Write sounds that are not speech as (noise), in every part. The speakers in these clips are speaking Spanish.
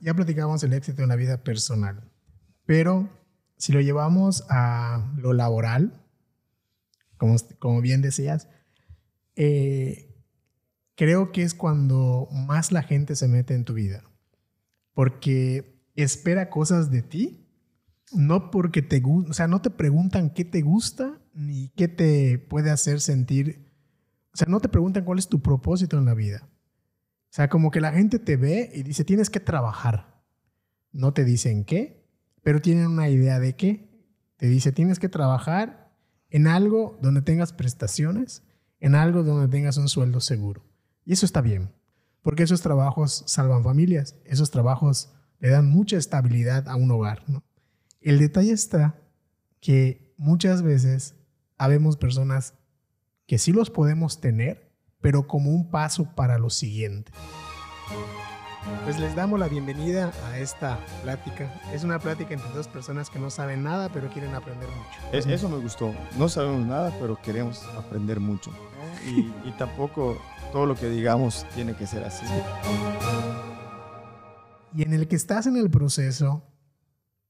ya platicábamos el éxito en la vida personal, pero si lo llevamos a lo laboral, como, como bien decías, eh, creo que es cuando más la gente se mete en tu vida, porque espera cosas de ti, no porque te gusta, o sea, no te preguntan qué te gusta ni qué te puede hacer sentir, o sea, no te preguntan cuál es tu propósito en la vida. O sea, como que la gente te ve y dice, tienes que trabajar. No te dicen qué, pero tienen una idea de qué. Te dice, tienes que trabajar en algo donde tengas prestaciones, en algo donde tengas un sueldo seguro. Y eso está bien, porque esos trabajos salvan familias, esos trabajos le dan mucha estabilidad a un hogar. ¿no? El detalle está que muchas veces habemos personas que sí los podemos tener, pero como un paso para lo siguiente. Pues les damos la bienvenida a esta plática. Es una plática entre dos personas que no saben nada, pero quieren aprender mucho. eso me gustó. No sabemos nada, pero queremos aprender mucho. Y, y tampoco todo lo que digamos tiene que ser así. Y en el que estás en el proceso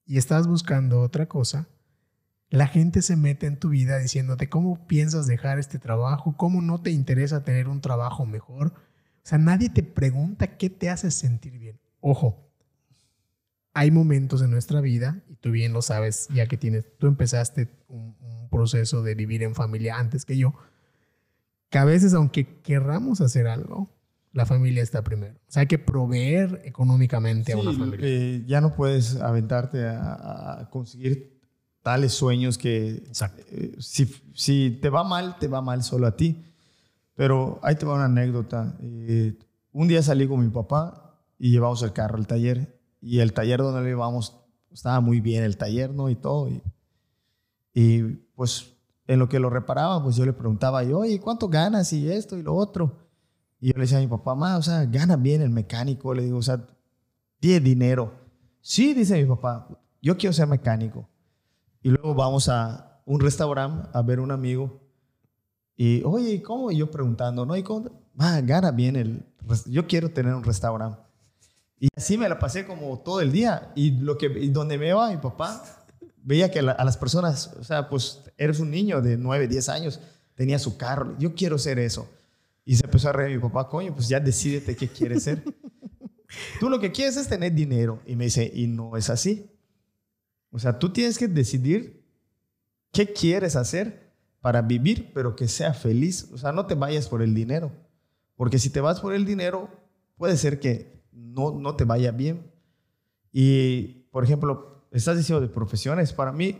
y estás buscando otra cosa, la gente se mete en tu vida diciéndote cómo piensas dejar este trabajo, cómo no te interesa tener un trabajo mejor. O sea, nadie te pregunta qué te hace sentir bien. Ojo, hay momentos en nuestra vida, y tú bien lo sabes, ya que tienes, tú empezaste un, un proceso de vivir en familia antes que yo, que a veces aunque querramos hacer algo, la familia está primero. O sea, hay que proveer económicamente a una familia. Eh, ya no puedes aventarte a, a conseguir tales sueños que eh, si, si, te va mal, te va mal solo a ti. Pero ahí te va una anécdota. Eh, un día salí con mi papá y llevamos el carro al taller. Y el taller donde lo llevamos estaba muy bien, el taller, ¿no? Y todo. Y, y pues en lo que lo reparaba, pues yo le preguntaba, y, oye, ¿cuánto ganas? Y esto y lo otro. Y yo le decía a mi papá, ma, o sea, gana bien el mecánico. Le digo, o sea, tiene dinero. Sí, dice mi papá, yo quiero ser mecánico. Y luego vamos a un restaurante a ver un amigo. Y, oye, ¿cómo? Y yo preguntando, ¿no? ¿Y cómo? Ma, gana bien el... Yo quiero tener un restaurante. Y así me la pasé como todo el día. Y, lo que, y donde me iba mi papá, veía que a las personas, o sea, pues eres un niño de 9, 10 años, tenía su carro. Yo quiero ser eso. Y se empezó a reír mi papá, coño, pues ya decídete qué quieres ser. (laughs) tú lo que quieres es tener dinero. Y me dice, y no es así. O sea, tú tienes que decidir qué quieres hacer para vivir, pero que sea feliz. O sea, no te vayas por el dinero. Porque si te vas por el dinero, puede ser que no, no te vaya bien. Y, por ejemplo, estás diciendo de profesiones. Para mí,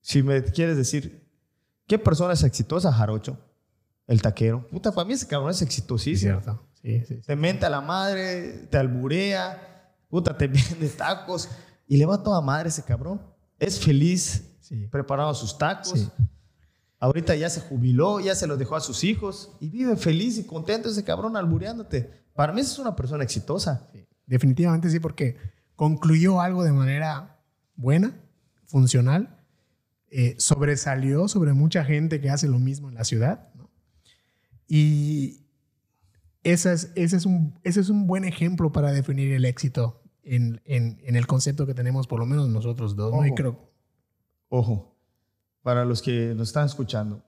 si me quieres decir, ¿qué persona es exitosa, Jarocho? El taquero. Puta, para mí ese cabrón es exitosísimo. Cierto. Sí, sí, sí. Te menta la madre, te alburea, puta, te (laughs) vende tacos. Y le va toda madre ese cabrón. Es feliz, Sí. preparando sus tacos. Sí. Ahorita ya se jubiló, ya se los dejó a sus hijos y vive feliz y contento ese cabrón albureándote. Para mí es una persona exitosa. Sí. Definitivamente sí, porque concluyó algo de manera buena, funcional, eh, sobresalió sobre mucha gente que hace lo mismo en la ciudad. ¿no? Y esa es, ese, es un, ese es un buen ejemplo para definir el éxito en, en, en el concepto que tenemos, por lo menos nosotros dos. ¿no? Y Ojo. creo, Ojo, para los que nos están escuchando,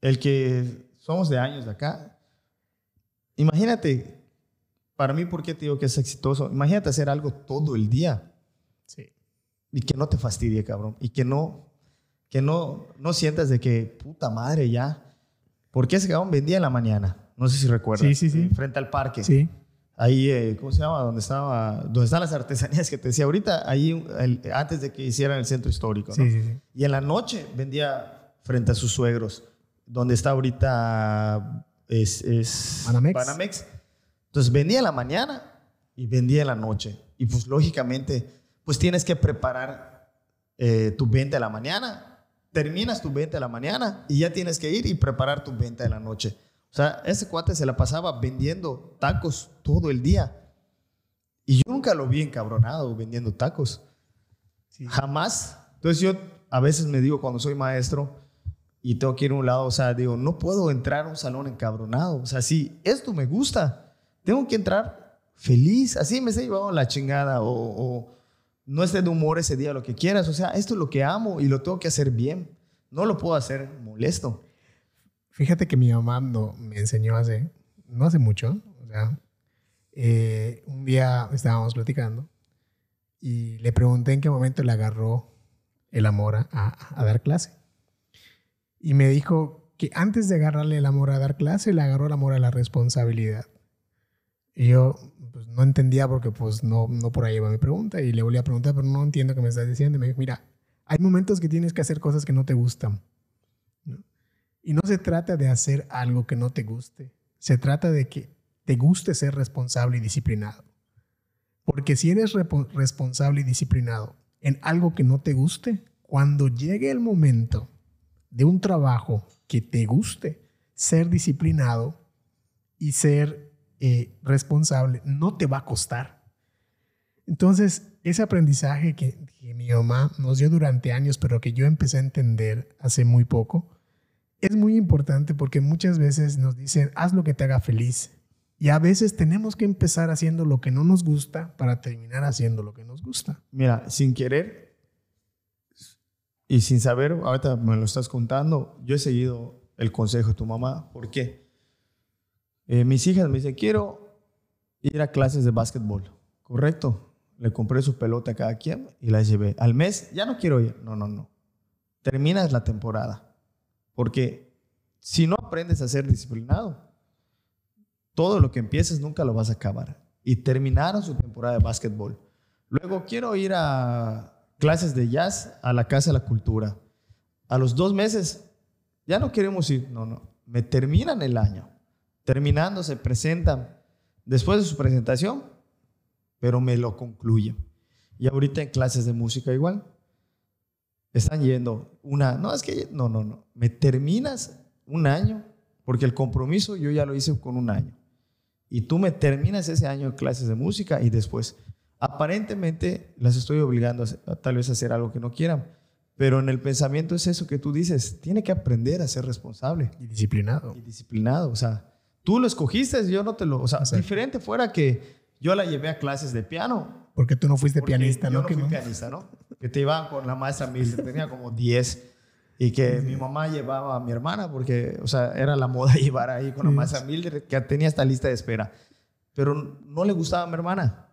el que somos de años de acá, imagínate, para mí, ¿por qué te digo que es exitoso? Imagínate hacer algo todo el día sí, y que no te fastidie, cabrón, y que no, que no, no sientas de que, puta madre, ya. Porque ese cabrón vendía en la mañana, no sé si recuerdas, Sí, sí, sí. eh, frente al parque. sí, Ahí, eh, ¿cómo se llama? Donde, estaba, donde están las artesanías que te decía ahorita, ahí el- antes de que hicieran el centro histórico. ¿no? sí, sí, sí. Y en la noche vendía frente a sus suegros, donde está ahorita es, es Banamex. Entonces vendía en la mañana y vendía en la noche. Y pues lógicamente, pues tienes que preparar eh, tu venta de la mañana. Terminas tu venta de la mañana y ya tienes que ir y preparar tu venta de la noche. O sea, ese cuate se la pasaba vendiendo tacos todo el día. Y yo nunca lo vi encabronado vendiendo tacos. Sí. Jamás. Entonces yo a veces me digo cuando soy maestro y tengo que ir a un lado, o sea, digo, no puedo entrar a un salón encabronado. O sea, si esto me gusta, tengo que entrar feliz, así me he llevado la chingada o, o no esté de humor ese día, lo que quieras. O sea, esto es lo que amo y lo tengo que hacer bien. No lo puedo hacer molesto. Fíjate que mi mamá no, me enseñó hace, no hace mucho, eh, un día estábamos platicando y le pregunté en qué momento le agarró el amor a, a, dar clase. Y me dijo que antes de agarrarle el amor a dar clase, le agarró el amor a la responsabilidad. Y yo pues, no entendía porque pues no, no por ahí iba mi pregunta y le volví a preguntar, pero no entiendo qué me estás diciendo. Y me dijo, mira, hay momentos que tienes que hacer cosas que no te gustan. Y no se trata de hacer algo que no te guste. Se trata de que te guste ser responsable y disciplinado. Porque si eres responsable y disciplinado en algo que no te guste, cuando llegue el momento de un trabajo que te guste, ser disciplinado y ser eh, responsable no te va a costar. Entonces, ese aprendizaje que, que mi mamá nos dio durante años, pero que yo empecé a entender hace muy poco, es muy importante porque muchas veces nos dicen, haz lo que te haga feliz. Y a veces tenemos que empezar haciendo lo que no nos gusta para terminar haciendo lo que nos gusta. Mira, sin querer y sin saber, ahorita me lo estás contando, yo he seguido el consejo de tu mamá. ¿Por qué? Eh, mis hijas me dicen, quiero ir a clases de básquetbol. Correcto. Le compré su pelota a cada quien y la llevé. Al mes, ya no quiero ir. No, no, no. Terminas la temporada porque si no aprendes a ser disciplinado, todo lo que empieces nunca lo vas a acabar. Y terminaron su temporada de básquetbol. Luego quiero ir a clases de jazz a la Casa de la Cultura. A los dos meses, ya no queremos ir. No, no. Me terminan el año. Terminando, se presentan después de su presentación, pero me lo concluyen. Y ahorita en clases de música igual están yendo una, no, es que, no, no, no, me terminas un año, porque el compromiso yo ya lo hice con un año. Y tú me terminas ese año de clases de música y después, aparentemente las estoy obligando a, tal vez a hacer algo que no quieran, pero en el pensamiento es eso que tú dices, tiene que aprender a ser responsable. Y disciplinado. Y disciplinado, o sea, tú lo escogiste, yo no te lo, o sea, diferente fuera que yo la llevé a clases de piano. Porque tú no fuiste pianista, ¿no? Yo no fui pianista, ¿no? que te iban con la maestra Mildred, tenía como 10 y que mi mamá llevaba a mi hermana porque, o sea, era la moda (laughs) llevar ahí con la maestra Mildred, que tenía esta lista de espera. Pero no le gustaba a mi hermana.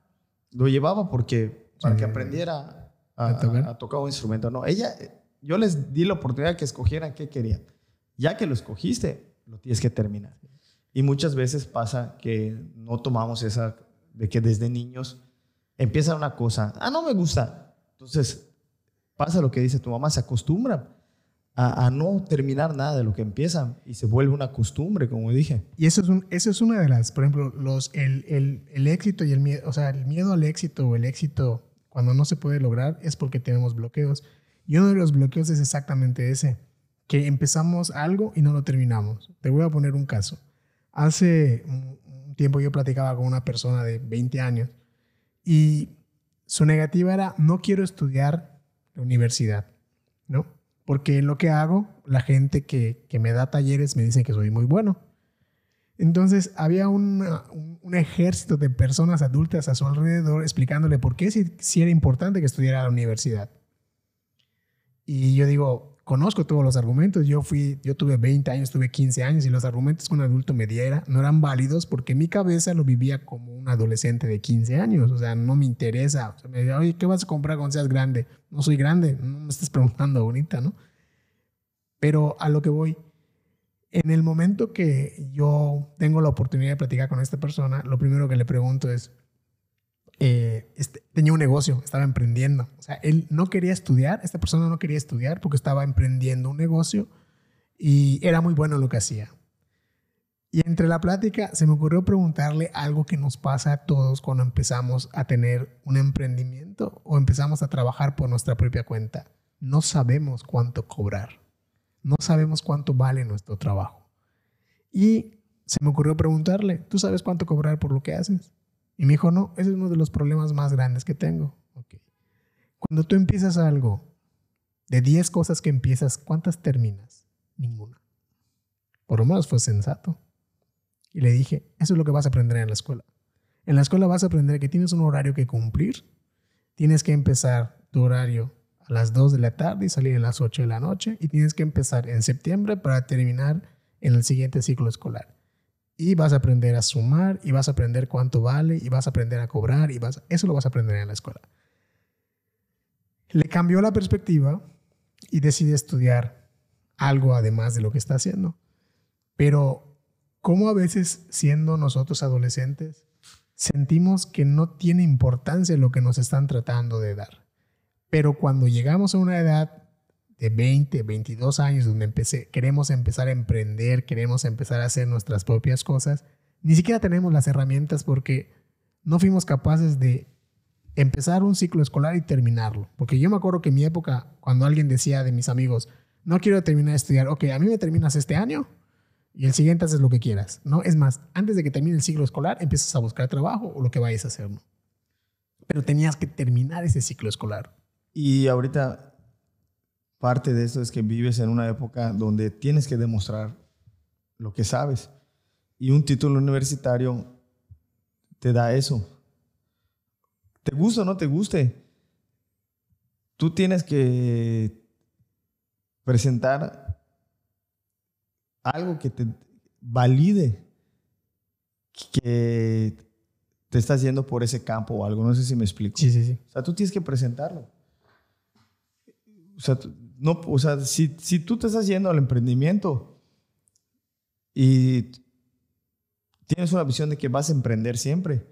Lo llevaba porque, para que aprendiera a, tocar un instrumento. No, ella, yo les di la oportunidad que escogieran qué querían. Ya que lo escogiste, lo tienes que terminar. Y muchas veces pasa que no tomamos esa, de que desde niños empieza una cosa, ah, no me gusta, entonces, pasa lo que dice tu mamá, se acostumbra a, no terminar nada de lo que empieza y se vuelve una costumbre, como dije. Y eso es, un, eso es una de las, por ejemplo, los, el, el, el éxito y el miedo, o sea, el miedo al éxito o el éxito cuando no se puede lograr es porque tenemos bloqueos. Y uno de los bloqueos es exactamente ese, que empezamos algo y no lo terminamos. Te voy a poner un caso. Hace un tiempo yo platicaba con una persona de 20 años y su negativa era, no quiero estudiar la universidad, ¿no? Porque en lo que hago, la gente que, me da talleres me dice que soy muy bueno. Entonces había un, ejército de personas adultas a su alrededor explicándole por qué si, era importante que estudiara la universidad. Y yo digo, conozco todos los argumentos. Yo fui, yo tuve 20 años, tuve 15 años y los argumentos que un adulto me diera no eran válidos porque mi cabeza lo vivía como un adolescente de 15 años. O sea, no me interesa. O sea, me decía, oye, ¿qué vas a comprar cuando seas grande? No soy grande, no me estás preguntando ahorita, ¿no? Pero a lo que voy, en el momento que yo tengo la oportunidad de platicar con esta persona, lo primero que le pregunto es, eh, este, tenía un negocio, estaba emprendiendo. O sea, él no quería estudiar, esta persona no quería estudiar porque estaba emprendiendo un negocio y era muy bueno en lo que hacía. Y entre la plática se me ocurrió preguntarle algo que nos pasa a todos cuando empezamos a tener un emprendimiento o empezamos a trabajar por nuestra propia cuenta. No sabemos cuánto cobrar. No sabemos cuánto vale nuestro trabajo. Y se me ocurrió preguntarle, ¿tú sabes cuánto cobrar por lo que haces? Y me dijo, no, ese es uno de los problemas más grandes que tengo. Cuando tú empiezas algo, de 10 cosas que empiezas, ¿cuántas terminas? Ninguna. Por lo menos fue sensato. Y le dije, eso es lo que vas a aprender en la escuela. En la escuela vas a aprender que tienes un horario que cumplir. Tienes que empezar tu horario a las 2 de la tarde y salir a las 8 de la noche. Y tienes que empezar en septiembre para terminar en el siguiente ciclo escolar. Y vas a aprender a sumar y vas a aprender cuánto vale y vas a aprender a cobrar y vas eso lo vas a aprender en la escuela. Le cambió la perspectiva y decide estudiar algo además de lo que está haciendo. Pero, ¿cómo a veces siendo nosotros adolescentes sentimos que no tiene importancia lo que nos están tratando de dar? Pero cuando llegamos a una edad de 20, 22 años donde empecé, queremos empezar a emprender, queremos empezar a hacer nuestras propias cosas, ni siquiera tenemos las herramientas porque no fuimos capaces de empezar un ciclo escolar y terminarlo. Porque yo me acuerdo que en mi época, cuando alguien decía de mis amigos, no quiero terminar de estudiar, ok, a mí me terminas este año y el siguiente haces lo que quieras, ¿no? Es más, antes de que termine el ciclo escolar, empiezas a buscar trabajo o lo que vayas a hacer. Pero tenías que terminar ese ciclo escolar. Y ahorita parte de esto es que vives en una época donde tienes que demostrar lo que sabes. Y un título universitario te da eso te guste o no te guste, tú tienes que presentar algo que te valide que te estás yendo por ese campo o algo. No sé si me explico. Sí, sí, sí. O sea, tú tienes que presentarlo. O sea, no, o sea si, si tú te estás yendo al emprendimiento y tienes una visión de que vas a emprender siempre,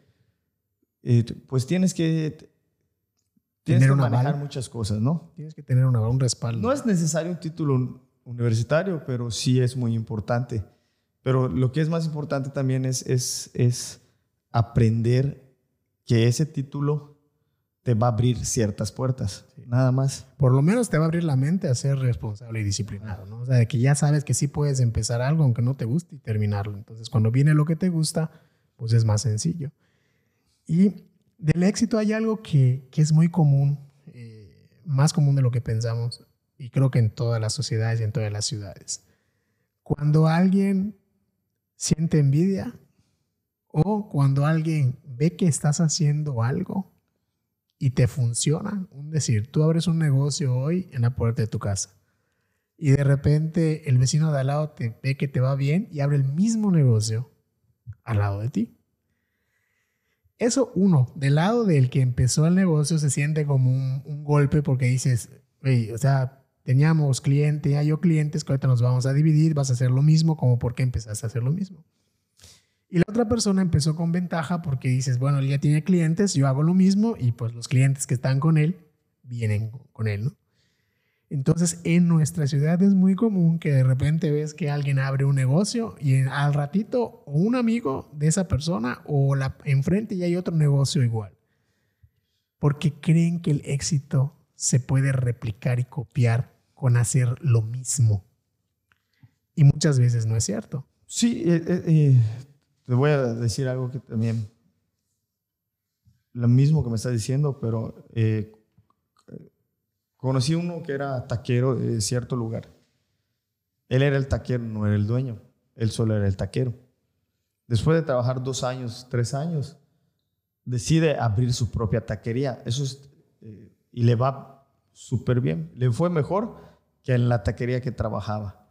eh, pues tienes que, tienes que manejar muchas cosas, ¿no? Tienes que tener una, un respaldo. No es necesario un título universitario, pero sí es muy importante. Pero lo que es más importante también es, es, es aprender que ese título te va a abrir ciertas puertas, nada más. Por lo menos te va a abrir la mente a ser responsable y disciplinado, ¿no? O sea, de que ya sabes que sí puedes empezar algo aunque no te guste y terminarlo. Entonces, cuando viene lo que te gusta, pues es más sencillo. Y del éxito hay algo que, es muy común, eh, más común de lo que pensamos, y creo que en todas las sociedades y en todas las ciudades. Cuando alguien siente envidia o cuando alguien ve que estás haciendo algo y te funciona, es decir, tú abres un negocio hoy en la puerta de tu casa y de repente el vecino de al lado te ve que te va bien y abre el mismo negocio al lado de ti. Eso uno, del lado del que empezó el negocio se siente como un, golpe porque dices, o sea, teníamos cliente, ya yo clientes ahorita nos vamos a dividir, vas a hacer lo mismo, como porque empezaste a hacer lo mismo. Y la otra persona empezó con ventaja porque dices, bueno, él ya tiene clientes, yo hago lo mismo y pues los clientes que están con él vienen con él, ¿no? Entonces, en nuestra ciudad es muy común que de repente ves que alguien abre un negocio y al ratito un amigo de esa persona o la enfrente ya hay otro negocio igual. Porque creen que el éxito se puede replicar y copiar con hacer lo mismo. Y muchas veces no es cierto. Sí, eh, eh, eh, te voy a decir algo que también, lo mismo que me estás diciendo, pero Conocí uno que era taquero de cierto lugar. Él era el taquero, no era el dueño. Él solo era el taquero. Después de trabajar dos años, tres años, decide abrir su propia taquería. Eso es, eh, y le va súper bien. Le fue mejor que en la taquería que trabajaba.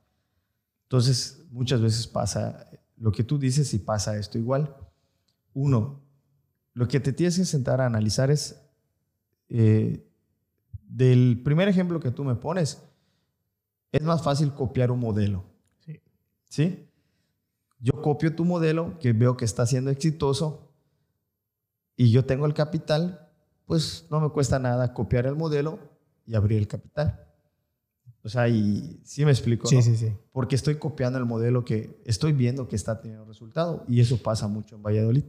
Entonces, muchas veces pasa lo que tú dices y pasa esto igual. Uno, lo que te tienes que sentar a analizar es eh, del primer ejemplo que tú me pones, es más fácil copiar un modelo. Sí. ¿Sí? Yo copio tu modelo, que veo que está siendo exitoso, y yo tengo el capital, pues no me cuesta nada copiar el modelo y abrir el capital. O sea, y sí me explico. Sí, sí, sí. Porque estoy copiando el modelo que estoy viendo que está teniendo resultado. Y eso pasa mucho en Valladolid.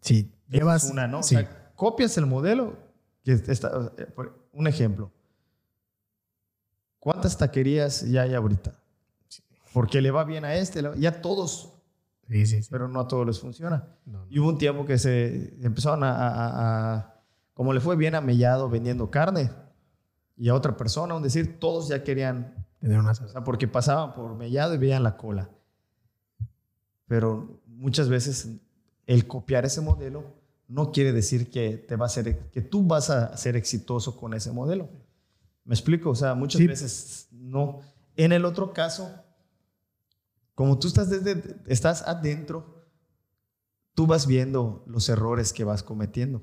Sí, llevas. una, ¿no? Sí. O sea, copias el modelo eh, un ejemplo. ¿Cuántas taquerías ya hay ahorita? Porque le va bien a este, ya todos, sí, sí, pero no a todos les funciona. Y hubo un tiempo que se empezaron a, como le fue bien a Mellado vendiendo carne y a otra persona, un decir, todos ya querían tener una o porque pasaban por Mellado y veían la cola. Pero muchas veces el copiar ese modelo no quiere decir que, te va a ser, que tú vas a ser exitoso con ese modelo. ¿Me explico? O sea, muchas veces no. En el otro caso, como tú estás, desde, estás adentro, tú vas viendo los errores que vas cometiendo.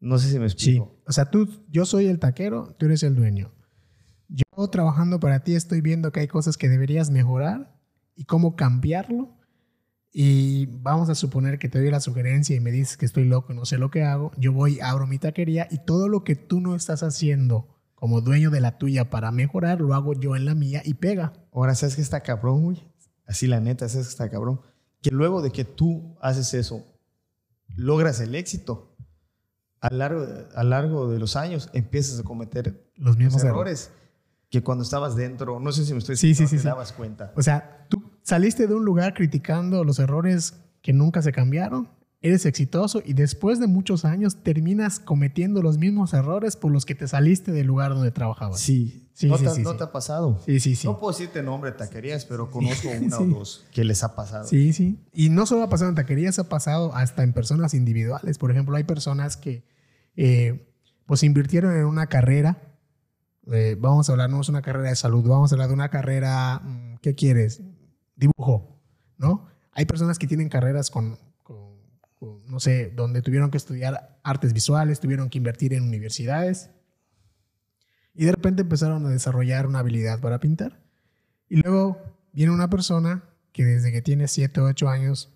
No sé si me explico. Sí. O sea, tú, yo soy el taquero, tú eres el dueño. Yo trabajando para ti estoy viendo que hay cosas que deberías mejorar y cómo cambiarlo y vamos a suponer que te doy la sugerencia y me dices que estoy loco y no sé lo que hago, yo voy, abro mi taquería y todo lo que tú no estás haciendo como dueño de la tuya para mejorar, lo hago yo en la mía y pega. Ahora, ¿sabes que está cabrón, güey? Así la neta, ¿sabes que está cabrón? Que luego de que tú haces eso, logras el éxito, a largo, a largo de los años empiezas a cometer los mismos errores. Que cuando estabas dentro, no sé si me estoy sí, sí, sí, te dabas cuenta. O sea, tú saliste de un lugar criticando los errores que nunca se cambiaron, eres exitoso y después de muchos años terminas cometiendo los mismos errores por los que te saliste del lugar donde trabajabas. Sí, sí, ¿No, sí, te, ¿no te ha pasado? Sí, sí, sí. No puedo decirte nombre de taquerías, pero conozco (laughs) una o dos que les ha pasado. Sí, sí. Y no solo ha pasado en taquerías, ha pasado hasta en personas individuales. Por ejemplo, hay personas que eh, pues invirtieron en una carrera. Eh, vamos a hablar, no es una carrera de salud, vamos a hablar de una carrera, mm, ¿qué quieres? dibujo, ¿no? Hay personas que tienen carreras con, no sé, donde tuvieron que estudiar artes visuales, tuvieron que invertir en universidades y de repente empezaron a desarrollar una habilidad para pintar. Y luego viene una persona que desde que tiene 7 o 8 años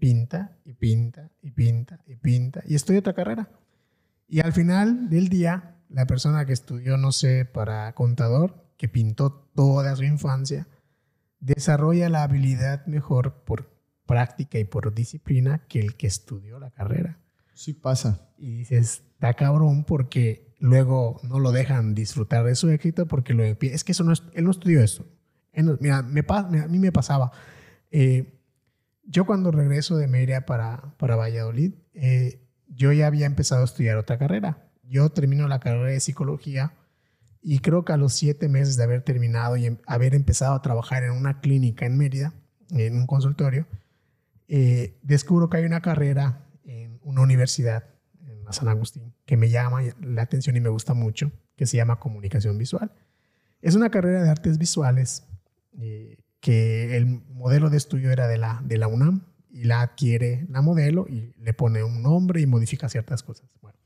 pinta y pinta y pinta y pinta y estudia otra carrera. Y al final del día, la persona que estudió, no sé, para contador, que pintó toda su infancia, desarrolla la habilidad mejor por práctica y por disciplina que el que estudió la carrera. Sí pasa. Y dices, está cabrón porque luego no lo dejan disfrutar de su éxito porque lo es que eso no es, él no estudió eso. mira, me, a mí me pasaba. Eh, yo cuando regreso de Mérida para, para Valladolid, eh, yo ya había empezado a estudiar otra carrera. Yo termino la carrera de psicología y creo que a los siete meses de haber terminado y em, haber empezado a trabajar en una clínica en Mérida, en un consultorio, eh, descubro que hay una carrera en una universidad, en San Agustín, que me llama la atención y me gusta mucho, que se llama comunicación visual. Es una carrera de artes visuales eh, que el modelo de estudio era de la, de la UNAM y la adquiere la modelo y le pone un nombre y modifica ciertas cosas. Bueno,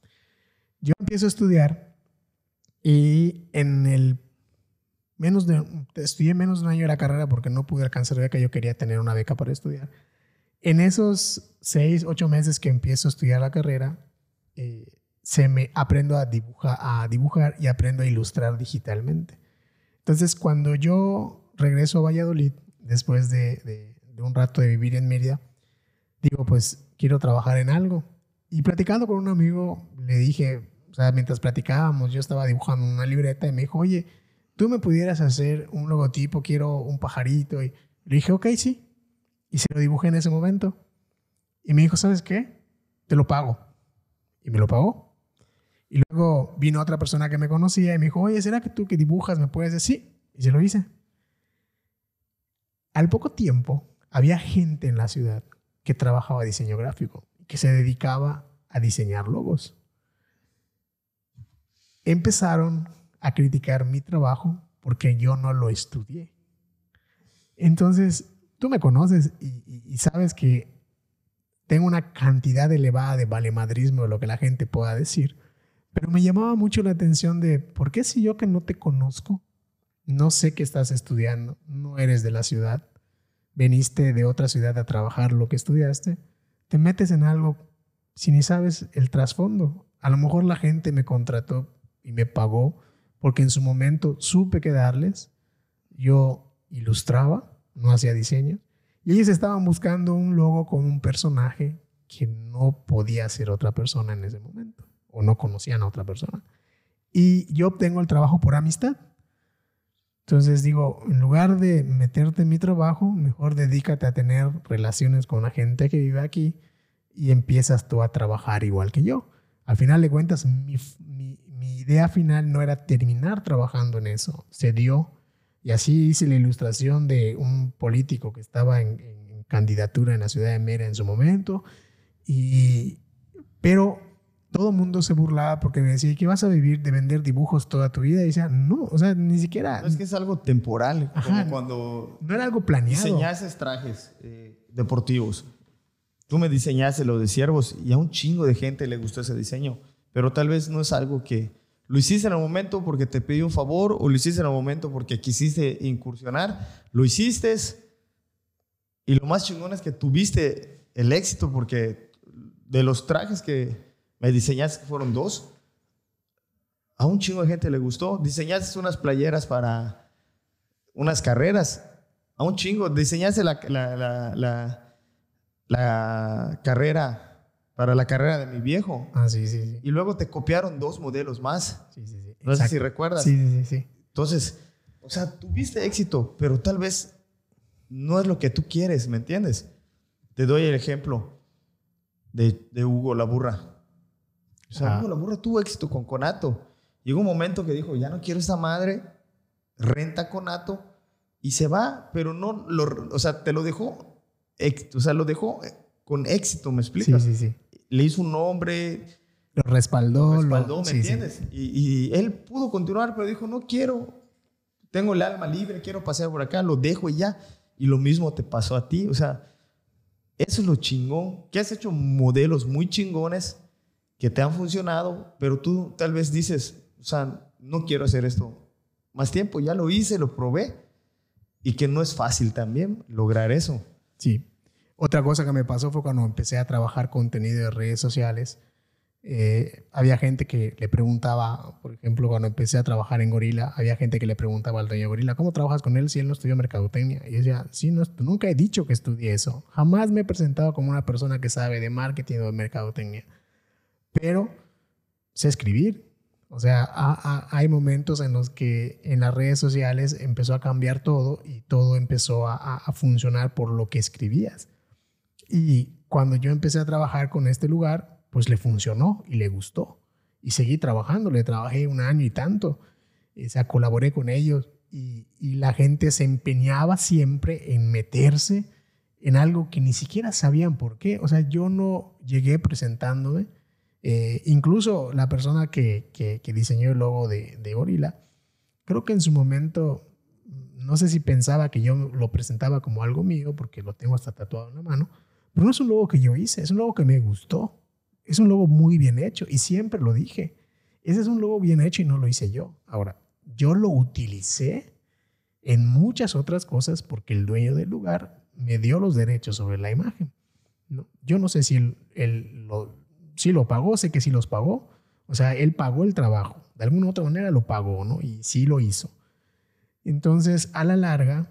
yo empiezo a estudiar y en el menos de, estudié menos de un año de la carrera porque no pude alcanzar beca, yo quería tener una beca para estudiar. En esos seis, ocho meses que empiezo a estudiar la carrera, eh, se me aprendo a dibujar, a dibujar y aprendo a ilustrar digitalmente. Entonces, cuando yo regreso a Valladolid, después de, de, de un rato de vivir en Mérida, digo, pues quiero trabajar en algo. Y platicando con un amigo, le dije, o sea, mientras platicábamos, yo estaba dibujando una libreta y me dijo, oye, tú me pudieras hacer un logotipo, quiero un pajarito. Y le dije, ok, sí. Y se lo dibujé en ese momento. Y me dijo, ¿sabes qué? Te lo pago. Y me lo pagó. Y luego vino otra persona que me conocía y me dijo, oye, ¿será que tú que dibujas me puedes decir? Y se lo hice. Al poco tiempo, había gente en la ciudad que trabajaba diseño gráfico, que se dedicaba a diseñar logos empezaron a criticar mi trabajo porque yo no lo estudié. Entonces, tú me conoces y, sabes que tengo una cantidad elevada de valemadrismo de lo que la gente pueda decir, pero me llamaba mucho la atención de, ¿por qué si yo que no te conozco, no sé qué estás estudiando, no eres de la ciudad, veniste de otra ciudad a trabajar lo que estudiaste, te metes en algo si ni sabes el trasfondo? A lo mejor la gente me contrató y me pagó porque en su momento supe que darles. Yo ilustraba, no hacía diseño. Ellos estaban buscando un logo con un personaje que no podía ser otra persona en ese momento o no conocían a otra persona. Y yo obtengo el trabajo por amistad. Entonces digo, en lugar de meterte en mi trabajo, mejor dedícate a tener relaciones con la gente que vive aquí y empiezas tú a trabajar igual que yo. Al final de cuentas, mi, mi idea final no era terminar trabajando en eso, se dio y así hice la ilustración de un político que estaba en, candidatura en la ciudad de Mera en su momento. Y, pero todo el mundo se burlaba porque me decía, ¿qué vas a vivir de vender dibujos toda tu vida? Y decía, no, o sea, ni siquiera... es que es algo temporal, como cuando... No era algo planeado. Diseñases trajes eh, deportivos. Tú me diseñaste los de siervos y a un chingo de gente le gustó ese diseño, pero tal vez no es algo que lo hiciste en el momento porque te pedí un favor o lo hiciste en el momento porque quisiste incursionar. Lo hiciste y lo más chingón es que tuviste el éxito porque de los trajes que me diseñaste, fueron dos. A un chingo de gente le gustó. Diseñaste unas playeras para unas carreras. A un chingo. Diseñaste la, la, la, carrera para la carrera de mi viejo. Ah, sí, sí, sí. Y luego te copiaron dos modelos más. Sí, sí, sí. No sé si recuerdas. Sí, sí, sí. Entonces, o sea, tuviste éxito, pero tal vez no es lo que tú quieres, ¿me entiendes? Te doy el ejemplo de, de Hugo la burra. O sea, la burra tuvo éxito con Conato. Llegó un momento que dijo, ya no quiero esta madre, renta Conato y se va, pero no, lo, o sea, te lo dejó, o sea, lo dejó eh, con éxito, ¿me explicas? Sí, sí, sí. Le hizo un nombre. Lo respaldó. Lo respaldó, ¿me entiendes? Y, y, él pudo continuar, pero dijo, no quiero, tengo el alma libre, quiero pasear por acá, lo dejo y ya. Y lo mismo te pasó a ti, o sea, eso es lo chingón, que has hecho modelos muy chingones que te han funcionado, pero tú tal vez dices, o sea, no quiero hacer esto más tiempo, ya lo hice, lo probé, y que no es fácil también lograr eso. Sí. Otra cosa que me pasó fue cuando empecé a trabajar contenido de redes sociales. Eh, había gente que le preguntaba, por ejemplo, cuando empecé a trabajar en Gorila, había gente que le preguntaba al dueño Gorila, ¿cómo trabajas con él si él no estudió mercadotecnia? Y yo decía, sí, no, nunca he dicho que estudié eso. Jamás me he presentado como una persona que sabe de marketing o de mercadotecnia pero sé escribir. O sea, hay momentos en los que en las redes sociales empezó a cambiar todo y todo empezó a, funcionar por lo que escribías. Y cuando yo empecé a trabajar con este lugar, pues le funcionó y le gustó. Y seguí trabajando, le trabajé un año y tanto. O sea, colaboré con ellos y, y la gente se empeñaba siempre en meterse en algo que ni siquiera sabían por qué. O sea, yo no llegué presentándome eh, incluso la persona que, que, diseñó el logo de, de Gorila, creo que en su momento, no sé si pensaba que yo lo presentaba como algo mío, porque lo tengo hasta tatuado en la mano, pero no es un logo que yo hice, es un logo que me gustó. Es un logo muy bien hecho y siempre lo dije. Ese es un logo bien hecho y no lo hice yo. Ahora, yo lo utilicé en muchas otras cosas porque el dueño del lugar me dio los derechos sobre la imagen. Yo no sé si él, él lo, sí lo pagó, sé que sí los pagó. O sea, él pagó el trabajo. De alguna otra manera lo pagó, ¿no? Y sí lo hizo. Entonces, a la larga,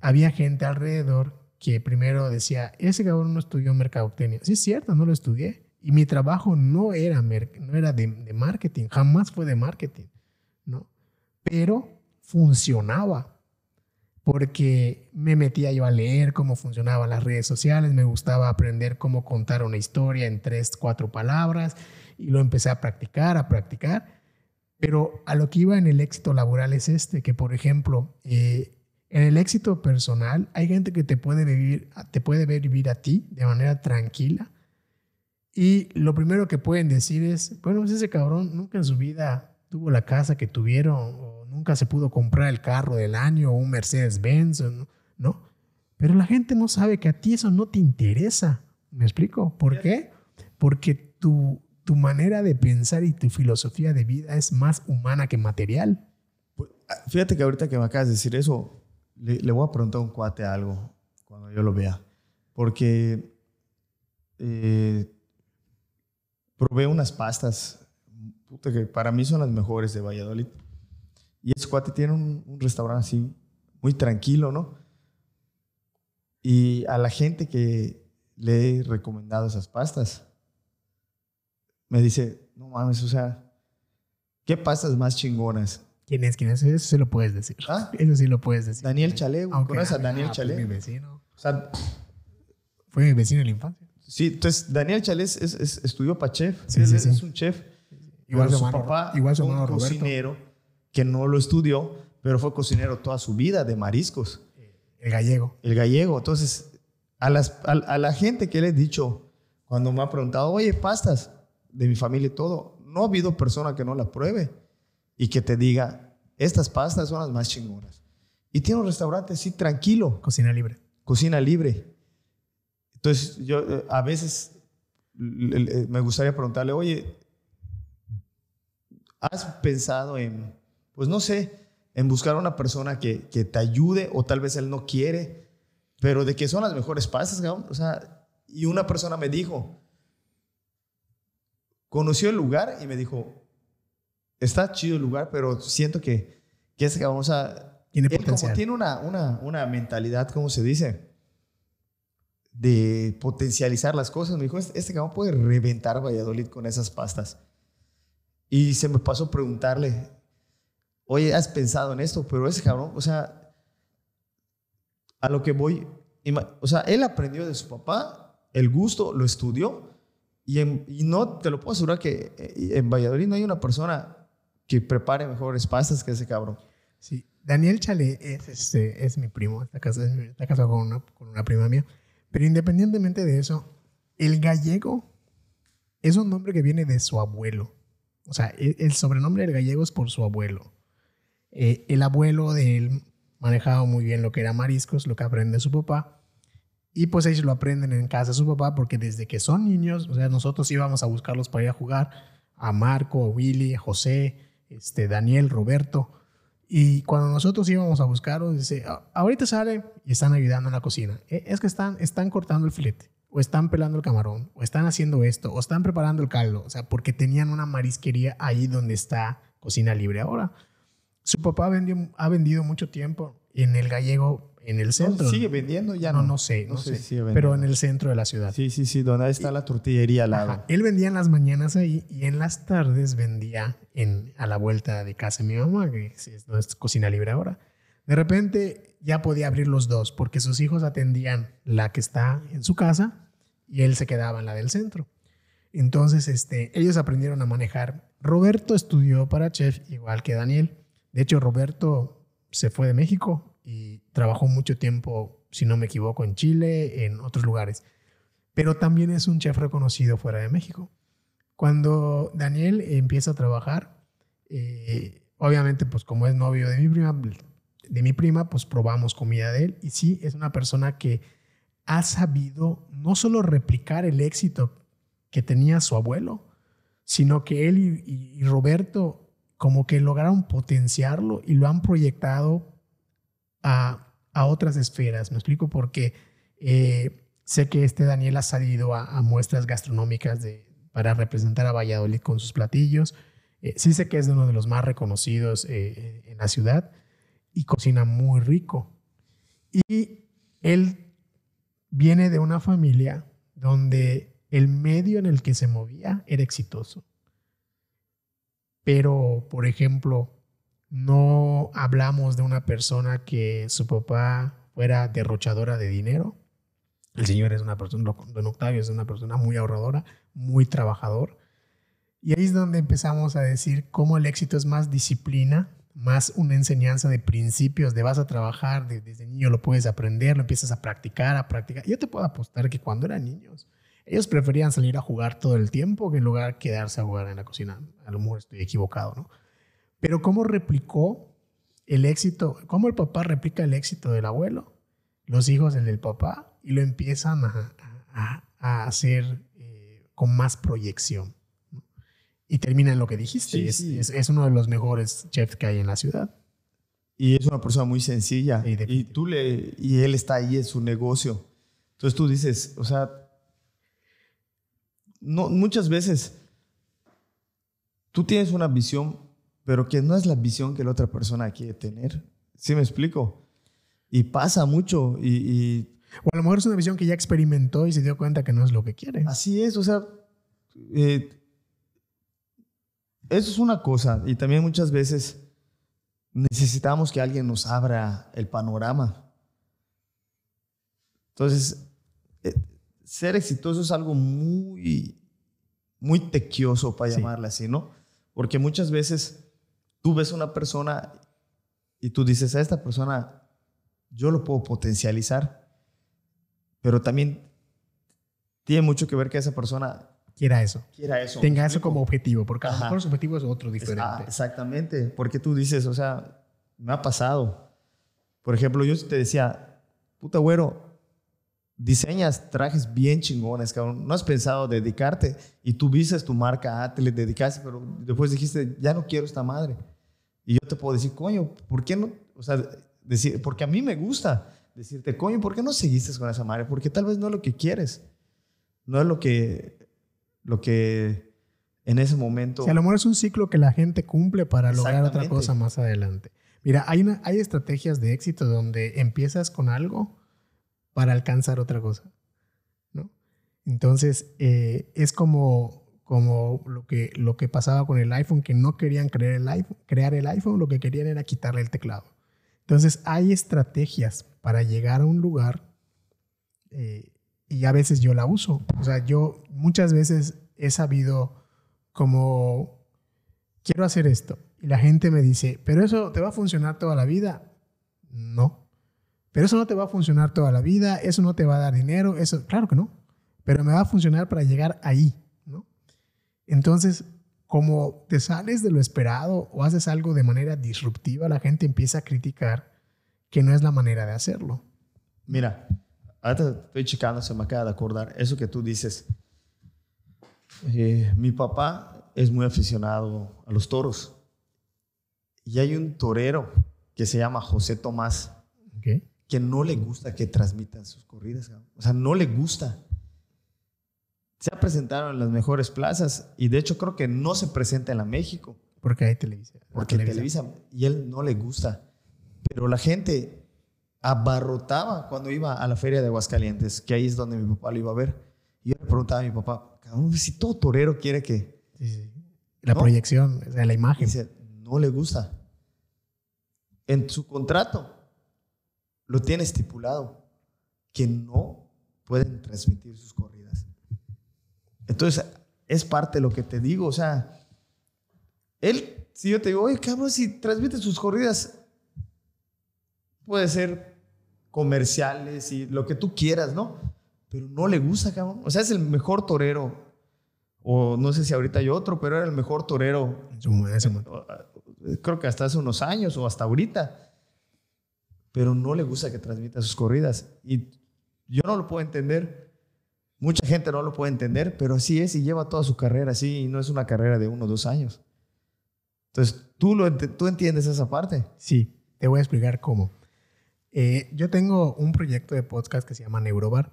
había gente alrededor que primero decía, ese cabrón no estudió mercadotecnia. Sí, es cierto, no lo estudié. Y mi trabajo no era, no era de, de marketing, jamás fue de marketing, ¿no? Pero funcionaba porque me metía yo a leer cómo funcionaban las redes sociales, me gustaba aprender cómo contar una historia en tres, cuatro palabras y lo empecé a practicar, a practicar. Pero a lo que iba en el éxito laboral es este, que por ejemplo, eh, en el éxito personal hay gente que te puede, vivir, te puede ver vivir a ti de manera tranquila y lo primero que pueden decir es, bueno, pues ese cabrón nunca en su vida tuvo la casa que tuvieron nunca se pudo comprar el carro del año o un Mercedes-Benz, ¿no? Pero la gente no sabe que a ti eso no te interesa. ¿Me explico? ¿Por qué? Porque tu, tu manera de pensar y tu filosofía de vida es más humana que material. Pues, ah, fíjate que ahorita que me acabas de decir eso, le, voy a preguntar a un cuate algo cuando yo lo vea. Porque eh, probé unas pastas que para mí son las mejores de Valladolid. Y ese cuate tiene un, restaurante así, muy tranquilo, ¿no? Y a la gente que le he recomendado esas pastas, me dice, no mames, o sea, ¿qué pastas más chingonas? ¿Quién es? ¿Quién es? Eso sí lo puedes decir. ¿Ah? Eso sí lo puedes decir. Daniel Chale, ¿conoces a Daniel ah, Chale? Fue mi vecino. O sea, fue mi vecino en la infancia. Sí, entonces Daniel Chale es, estudió para chef. Sí, sí, es, un chef. Igual su, papá, igual su hermano Roberto. cocinero que no lo estudió, pero fue cocinero toda su vida de mariscos. El gallego. El gallego. Entonces, a, las, a, la gente que le he dicho, cuando me ha preguntado, oye, pastas de mi familia y todo, no ha habido persona que no la pruebe y que te diga, estas pastas son las más chingonas. Y tiene un restaurante, sí, tranquilo. Cocina libre. Cocina libre. Entonces, yo eh, a veces me gustaría preguntarle, oye, ¿has pensado en, pues no sé, en buscar a una persona que, que te ayude o tal vez él no quiere, pero de que son las mejores pastas, o sea, y una persona me dijo, conoció el lugar y me dijo, está chido el lugar, pero siento que, que ese cabrón, o sea, tiene, tiene una, una, una mentalidad, ¿cómo se dice? De potencializar las cosas. Me dijo, este, este cabrón puede reventar Valladolid con esas pastas. Y se me pasó preguntarle, oye, ¿has pensado en esto? Pero ese cabrón, o sea, a lo que voy, o sea, él aprendió de su papá, el gusto, lo estudió, y, y no, te lo puedo asegurar que eh, en Valladolid no hay una persona que prepare mejores pastas que ese cabrón. Sí, Daniel Chale es, este, es mi primo, está casado, con, una, con una prima mía, pero independientemente de eso, el gallego es un nombre que viene de su abuelo. O sea, el, el sobrenombre del gallego es por su abuelo. Eh, el abuelo de él manejaba muy bien lo que era mariscos, lo que aprende su papá. Y pues ellos lo aprenden en casa de su papá porque desde que son niños, o sea, nosotros íbamos a buscarlos para ir a jugar, a Marco, a Willy, a José, este, Daniel, Roberto. Y cuando nosotros íbamos a buscarlos, dice, ah, ahorita sale y están ayudando en la cocina. E, es que están, están cortando el filete, o están pelando el camarón, o están haciendo esto, o están preparando el caldo. O sea, porque tenían una marisquería ahí donde está cocina libre ahora. Su papá vendió, ha vendido mucho tiempo en el gallego, en el centro. ¿Sigue vendiendo? Ya no. No, sé, no, sé. pero en el centro de la ciudad. Sí, sí, sí, donde está la tortillería al lado. Él vendía en las mañanas ahí y en las tardes vendía en, a la vuelta de casa de mi mamá, que es, es cocina libre ahora. De repente ya podía abrir los dos porque sus hijos atendían la que está en su casa y él se quedaba en la del centro. Entonces, este, ellos aprendieron a manejar. Roberto estudió para chef igual que Daniel. De hecho, Roberto se fue de México y trabajó mucho tiempo, si no me equivoco, en Chile, en otros lugares. Pero también es un chef reconocido fuera de México. Cuando Daniel empieza a trabajar, eh, obviamente, pues como es novio de mi prima, de mi prima, pues probamos comida de él. Y sí, es una persona que ha sabido no solo replicar el éxito que tenía su abuelo, sino que él y Roberto como que lograron potenciarlo y lo han proyectado a, otras esferas. Me explico porque eh, sé que este Daniel ha salido a, muestras gastronómicas de, para representar a Valladolid con sus platillos. Eh, sí sé que es uno de los más reconocidos eh, en la ciudad y cocina muy rico. Y él viene de una familia donde el medio en el que se movía era exitoso pero, por ejemplo, no hablamos de una persona que su papá fuera derrochadora de dinero. El señor es una persona, don Octavio es una persona muy ahorradora, muy trabajador. Y ahí es donde empezamos a decir cómo el éxito es más disciplina, más una enseñanza de principios, de vas a trabajar, desde niño lo puedes aprender, lo empiezas a practicar, a practicar. Yo te puedo apostar que cuando eran niños, ellos preferían salir a jugar todo el tiempo que en lugar de quedarse a jugar en la cocina. A lo mejor estoy equivocado, ¿no? Pero ¿cómo replicó el éxito? ¿Cómo el papá replica el éxito del abuelo? Los hijos el del papá y lo empiezan a, hacer eh, con más proyección. Y termina en lo que dijiste. es, uno de los mejores chefs que hay en la ciudad. Y es una persona muy sencilla. y, tú le, y él está ahí en su negocio. Entonces tú dices, o sea, no, muchas veces tú tienes una visión, pero que no es la visión que la otra persona quiere tener. ¿Sí me explico? Y pasa mucho y, O a lo mejor es una visión que ya experimentó y se dio cuenta que no es lo que quiere. Así es, o sea, eh, eso es una cosa. Y también muchas veces necesitamos que alguien nos abra el panorama. Entonces, eh, ser exitoso es algo muy, muy tequioso, para llamarle así, ¿no? Porque muchas veces tú ves una persona y tú dices, a esta persona yo lo puedo potencializar, pero también tiene mucho que ver que esa persona quiera eso. Quiera eso. Tenga eso como objetivo, porque a lo mejor su objetivo es otro diferente. Ah, exactamente, porque tú dices, o sea, me ha pasado. Por ejemplo, yo te decía, puta güero, diseñas trajes bien chingones, cabrón. No has pensado dedicarte y tú vistes tu marca, ah, te le dedicaste, pero después dijiste, ya no quiero esta madre. Y yo te puedo decir, coño, ¿por qué no? O sea, decir, porque a mí me gusta decirte, coño, ¿por qué no seguiste con esa madre? Porque tal vez no es lo que quieres. No es lo que lo que en ese momento... Si a lo mejor es un ciclo que la gente cumple para lograr otra cosa más adelante. Mira, hay, hay estrategias de éxito donde empiezas con algo para alcanzar otra cosa, ¿no? Entonces, eh, es como, como lo, que, lo que pasaba con el iPhone, que no querían crear el, iPhone, crear el iPhone, lo que querían era quitarle el teclado. Entonces, hay estrategias para llegar a un lugar eh, y a veces yo la uso. O sea, yo muchas veces he sabido como, quiero hacer esto. Y la gente me dice, pero eso te va a funcionar toda la vida. No. Pero eso no te va a funcionar toda la vida, eso no te va a dar dinero, eso, claro que no. Pero me va a funcionar para llegar ahí, ¿no? Entonces, como te sales de lo esperado o haces algo de manera disruptiva, la gente empieza a criticar que no es la manera de hacerlo. Mira, ahorita estoy checando, se me acaba de acordar, eso que tú dices. Eh, mi papá es muy aficionado a los toros. Y hay un torero que se llama José Tomás, que no le gusta que transmitan sus corridas. O sea, no le gusta. Se ha presentado en las mejores plazas y de hecho creo que no se presenta en la México. Porque hay televisión. Porque televisa. y él no le gusta. Pero la gente abarrotaba cuando iba a la feria de Aguascalientes, que ahí es donde mi papá lo iba a ver. Y yo le preguntaba a mi papá, si todo torero quiere que... La proyección, o la imagen. Dice, no le gusta. En su contrato lo tiene estipulado que no pueden transmitir sus corridas. Entonces, es parte de lo que te digo. O sea, él, si yo te digo, oye, cabrón, si transmite sus corridas, puede ser comerciales y lo que tú quieras, ¿no? Pero no le gusta, cabrón. O sea, es el mejor torero. O no sé si ahorita hay otro, pero era el mejor torero. Creo que hasta hace unos años o hasta ahorita. Pero no le gusta que transmita sus corridas. Y yo no lo puedo entender. Mucha gente no lo puede entender, pero así es y lleva toda su carrera así y no es una carrera de uno o dos años. Entonces, ¿tú, lo, ¿tú entiendes esa parte? Sí, te voy a explicar cómo. Eh, yo tengo un proyecto de podcast que se llama Neurobar.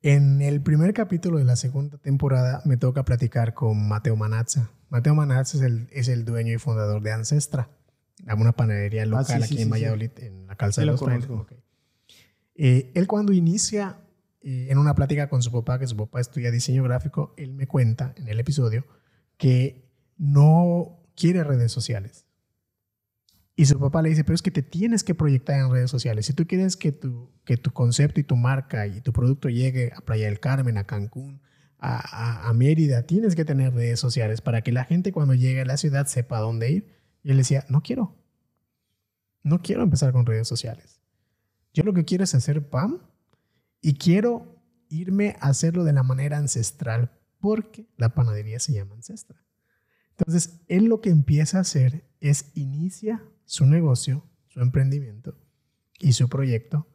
En el primer capítulo de la segunda temporada me toca platicar con Mateo Manazza. Mateo Manazza es el, es el dueño y fundador de Ancestra, una panadería ah, local aquí en Valladolid, en la calzada de los eh, él cuando inicia eh, en una plática con su papá, que su papá estudia diseño gráfico, él me cuenta en el episodio que no quiere redes sociales. Y su papá le dice, pero es que te tienes que proyectar en redes sociales. Si tú quieres que tu, que tu concepto y tu marca y tu producto llegue a Playa del Carmen, a Cancún, a, a, Mérida, tienes que tener redes sociales para que la gente cuando llegue a la ciudad sepa dónde ir. Y él decía, no quiero. No quiero empezar con redes sociales. Yo lo que quiero es hacer PAM y quiero irme a hacerlo de la manera ancestral porque la panadería se llama ancestral. Entonces, él lo que empieza a hacer es inicia su negocio, su emprendimiento y su proyecto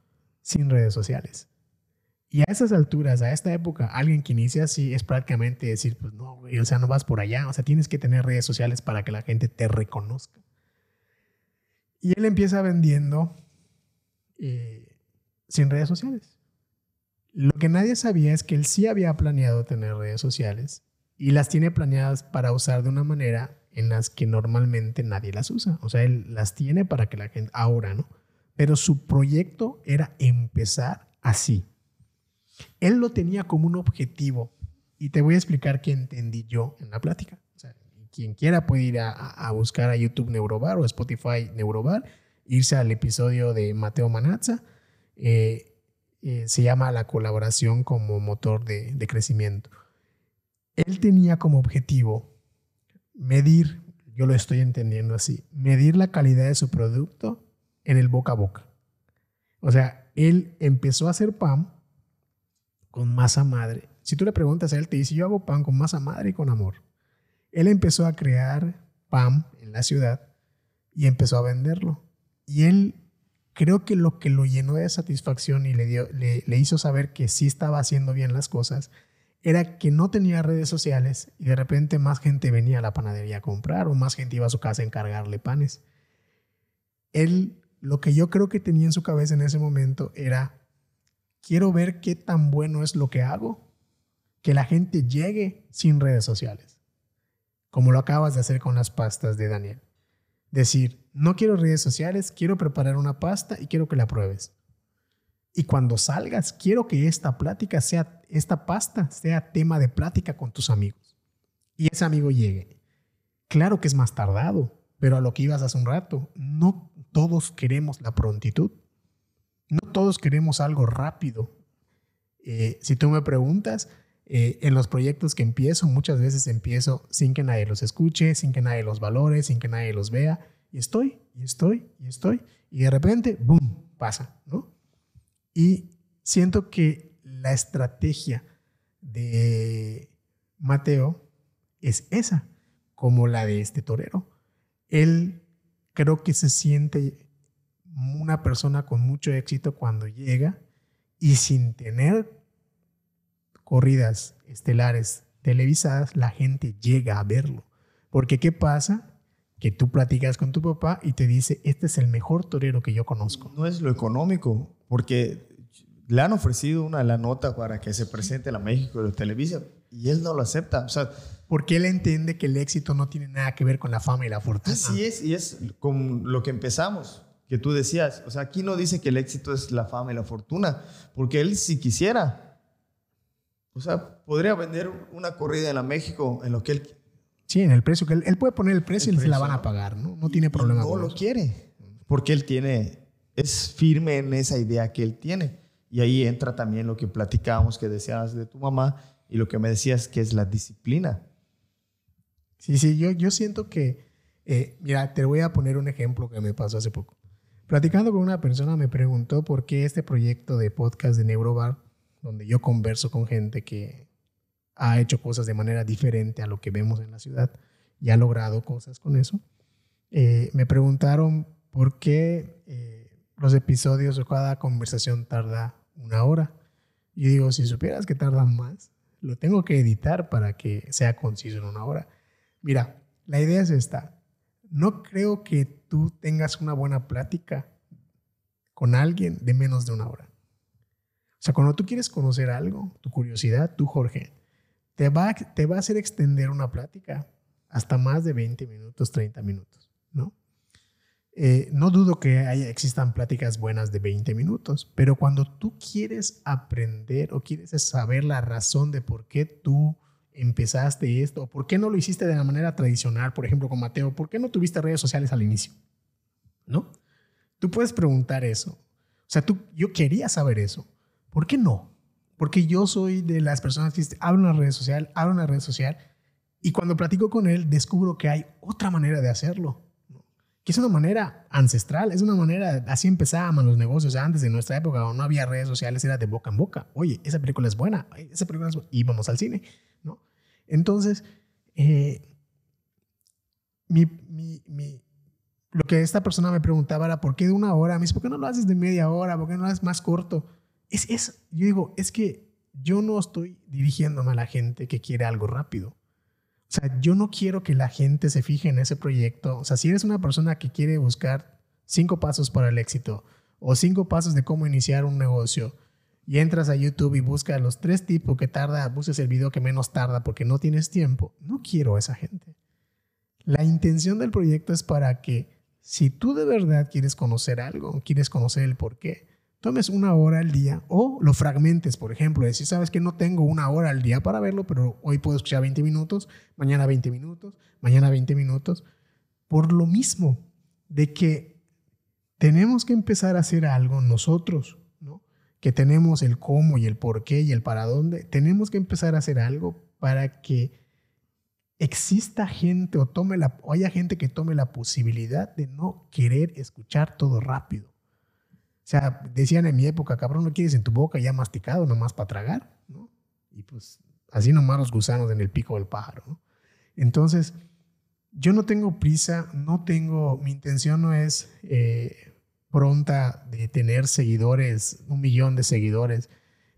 sin redes sociales. Y a esas alturas, a esta época, alguien que inicia así es prácticamente decir, pues no, güey, o sea, no vas por allá, o sea, tienes que tener redes sociales para que la gente te reconozca. Y él empieza vendiendo eh, sin redes sociales. Lo que nadie sabía es que él sí había planeado tener redes sociales y las tiene planeadas para usar de una manera en las que normalmente nadie las usa. O sea, él las tiene para que la gente, ahora, ¿no? Pero su proyecto era empezar así. Él lo tenía como un objetivo y te voy a explicar qué entendí yo en la plática. Quien quiera puede ir a, buscar a YouTube Neurobar o Spotify Neurobar, irse al episodio de Mateo Manazza. Eh, eh, se llama la colaboración como motor de, de crecimiento. Él tenía como objetivo medir, yo lo estoy entendiendo así, medir la calidad de su producto en el boca a boca. O sea, él empezó a hacer PAM con masa madre. Si tú le preguntas a él, te dice, yo hago pan con masa madre y con amor. Él empezó a crear pan en la ciudad y empezó a venderlo. Y él creo que lo que lo llenó de satisfacción y le, dio, le, hizo saber que sí estaba haciendo bien las cosas era que no tenía redes sociales y de repente más gente venía a la panadería a comprar o más gente iba a su casa a encargarle panes. Él, lo que yo creo que tenía en su cabeza en ese momento era, quiero ver qué tan bueno es lo que hago, que la gente llegue sin redes sociales, como lo acabas de hacer con las pastas de Daniel. Decir, no quiero redes sociales, quiero preparar una pasta y quiero que la pruebes. Y cuando salgas, quiero que esta plática sea, esta pasta sea tema de plática con tus amigos. Y ese amigo llegue. Claro que es más tardado, pero a lo que ibas hace un rato, no todos queremos la prontitud. No todos queremos algo rápido. Eh, si tú me preguntas, eh, en los proyectos que empiezo, muchas veces empiezo sin que nadie los escuche, sin que nadie los valore, sin que nadie los vea. Y estoy, y estoy, y estoy. Y de repente, ¡boom! pasa, ¿no? Y siento que la estrategia de Mateo es esa, como la de este torero. Él creo que se siente una persona con mucho éxito cuando llega y sin tener corridas estelares televisadas, la gente llega a verlo. Porque ¿qué pasa? Que tú platicas con tu papá y te dice, este es el mejor torero que yo conozco. No es lo económico, porque le han ofrecido una la nota para que se presente a México de Televisa y él no lo acepta. O sea, porque él entiende que el éxito no tiene nada que ver con la fama y la fortuna. Así es, y es con lo que empezamos, que tú decías. O sea, aquí no dice que el éxito es la fama y la fortuna, porque él si quisiera, o sea, podría vender una corrida en la México en lo que él... Sí, en el precio que él, él puede poner el precio y se la van a pagar, ¿no? No tiene problema. no lo quiere, porque él tiene, es firme en esa idea que él tiene. Y ahí entra también lo que platicábamos, que decías de tu mamá y lo que me decías que es la disciplina. Sí, sí, yo, yo siento que, eh, mira, te voy a poner un ejemplo que me pasó hace poco. Platicando con una persona me preguntó por qué este proyecto de podcast de Neurobar, donde yo converso con gente que ha hecho cosas de manera diferente a lo que vemos en la ciudad y ha logrado cosas con eso, eh, me preguntaron por qué eh, los episodios o cada conversación tarda una hora. Y digo, si supieras que tardan más, lo tengo que editar para que sea conciso en una hora. Mira, la idea es esta. No creo que tú tengas una buena plática con alguien de menos de una hora. O sea, cuando tú quieres conocer algo, tu curiosidad, tú, Jorge, te va, te va a hacer extender una plática hasta más de 20 minutos, 30 minutos, ¿no? Eh, no dudo que haya, existan pláticas buenas de 20 minutos, pero cuando tú quieres aprender o quieres saber la razón de por qué tú empezaste esto, por qué no lo hiciste de la manera tradicional, por ejemplo con Mateo, ¿por qué no tuviste redes sociales al inicio? ¿No? Tú puedes preguntar eso. O sea, tú, yo quería saber eso. ¿Por qué no? Porque yo soy de las personas que abro una red social, abro una red social, y cuando platico con él descubro que hay otra manera de hacerlo que es una manera ancestral, es una manera, así empezábamos los negocios antes de nuestra época, no había redes sociales, era de boca en boca. Oye, esa película es buena, esa película es buena. y vamos al cine, ¿no? Entonces, eh, mi, mi, mi, lo que esta persona me preguntaba era, ¿por qué de una hora? Me dice, ¿por qué no lo haces de media hora? ¿Por qué no lo haces más corto? Es, es, yo digo, es que yo no estoy dirigiéndome a la gente que quiere algo rápido. O sea, yo no quiero que la gente se fije en ese proyecto. O sea, si eres una persona que quiere buscar cinco pasos para el éxito o cinco pasos de cómo iniciar un negocio y entras a YouTube y buscas los tres tipos que tarda, busques el video que menos tarda porque no tienes tiempo, no quiero a esa gente. La intención del proyecto es para que si tú de verdad quieres conocer algo, quieres conocer el por qué, tomes una hora al día o lo fragmentes, por ejemplo, decir, sabes que no tengo una hora al día para verlo, pero hoy puedo escuchar 20 minutos, mañana 20 minutos, mañana 20 minutos, por lo mismo de que tenemos que empezar a hacer algo nosotros, ¿no? Que tenemos el cómo y el por qué y el para dónde, tenemos que empezar a hacer algo para que exista gente o tome la o haya gente que tome la posibilidad de no querer escuchar todo rápido o sea, decían en mi época, cabrón, no quieres en tu boca ya masticado nomás para tragar. Y pues así nomás los gusanos en el pico del pájaro. ¿no? Entonces, yo no tengo prisa, no tengo, mi intención no es eh, pronta de tener seguidores, un millón de seguidores.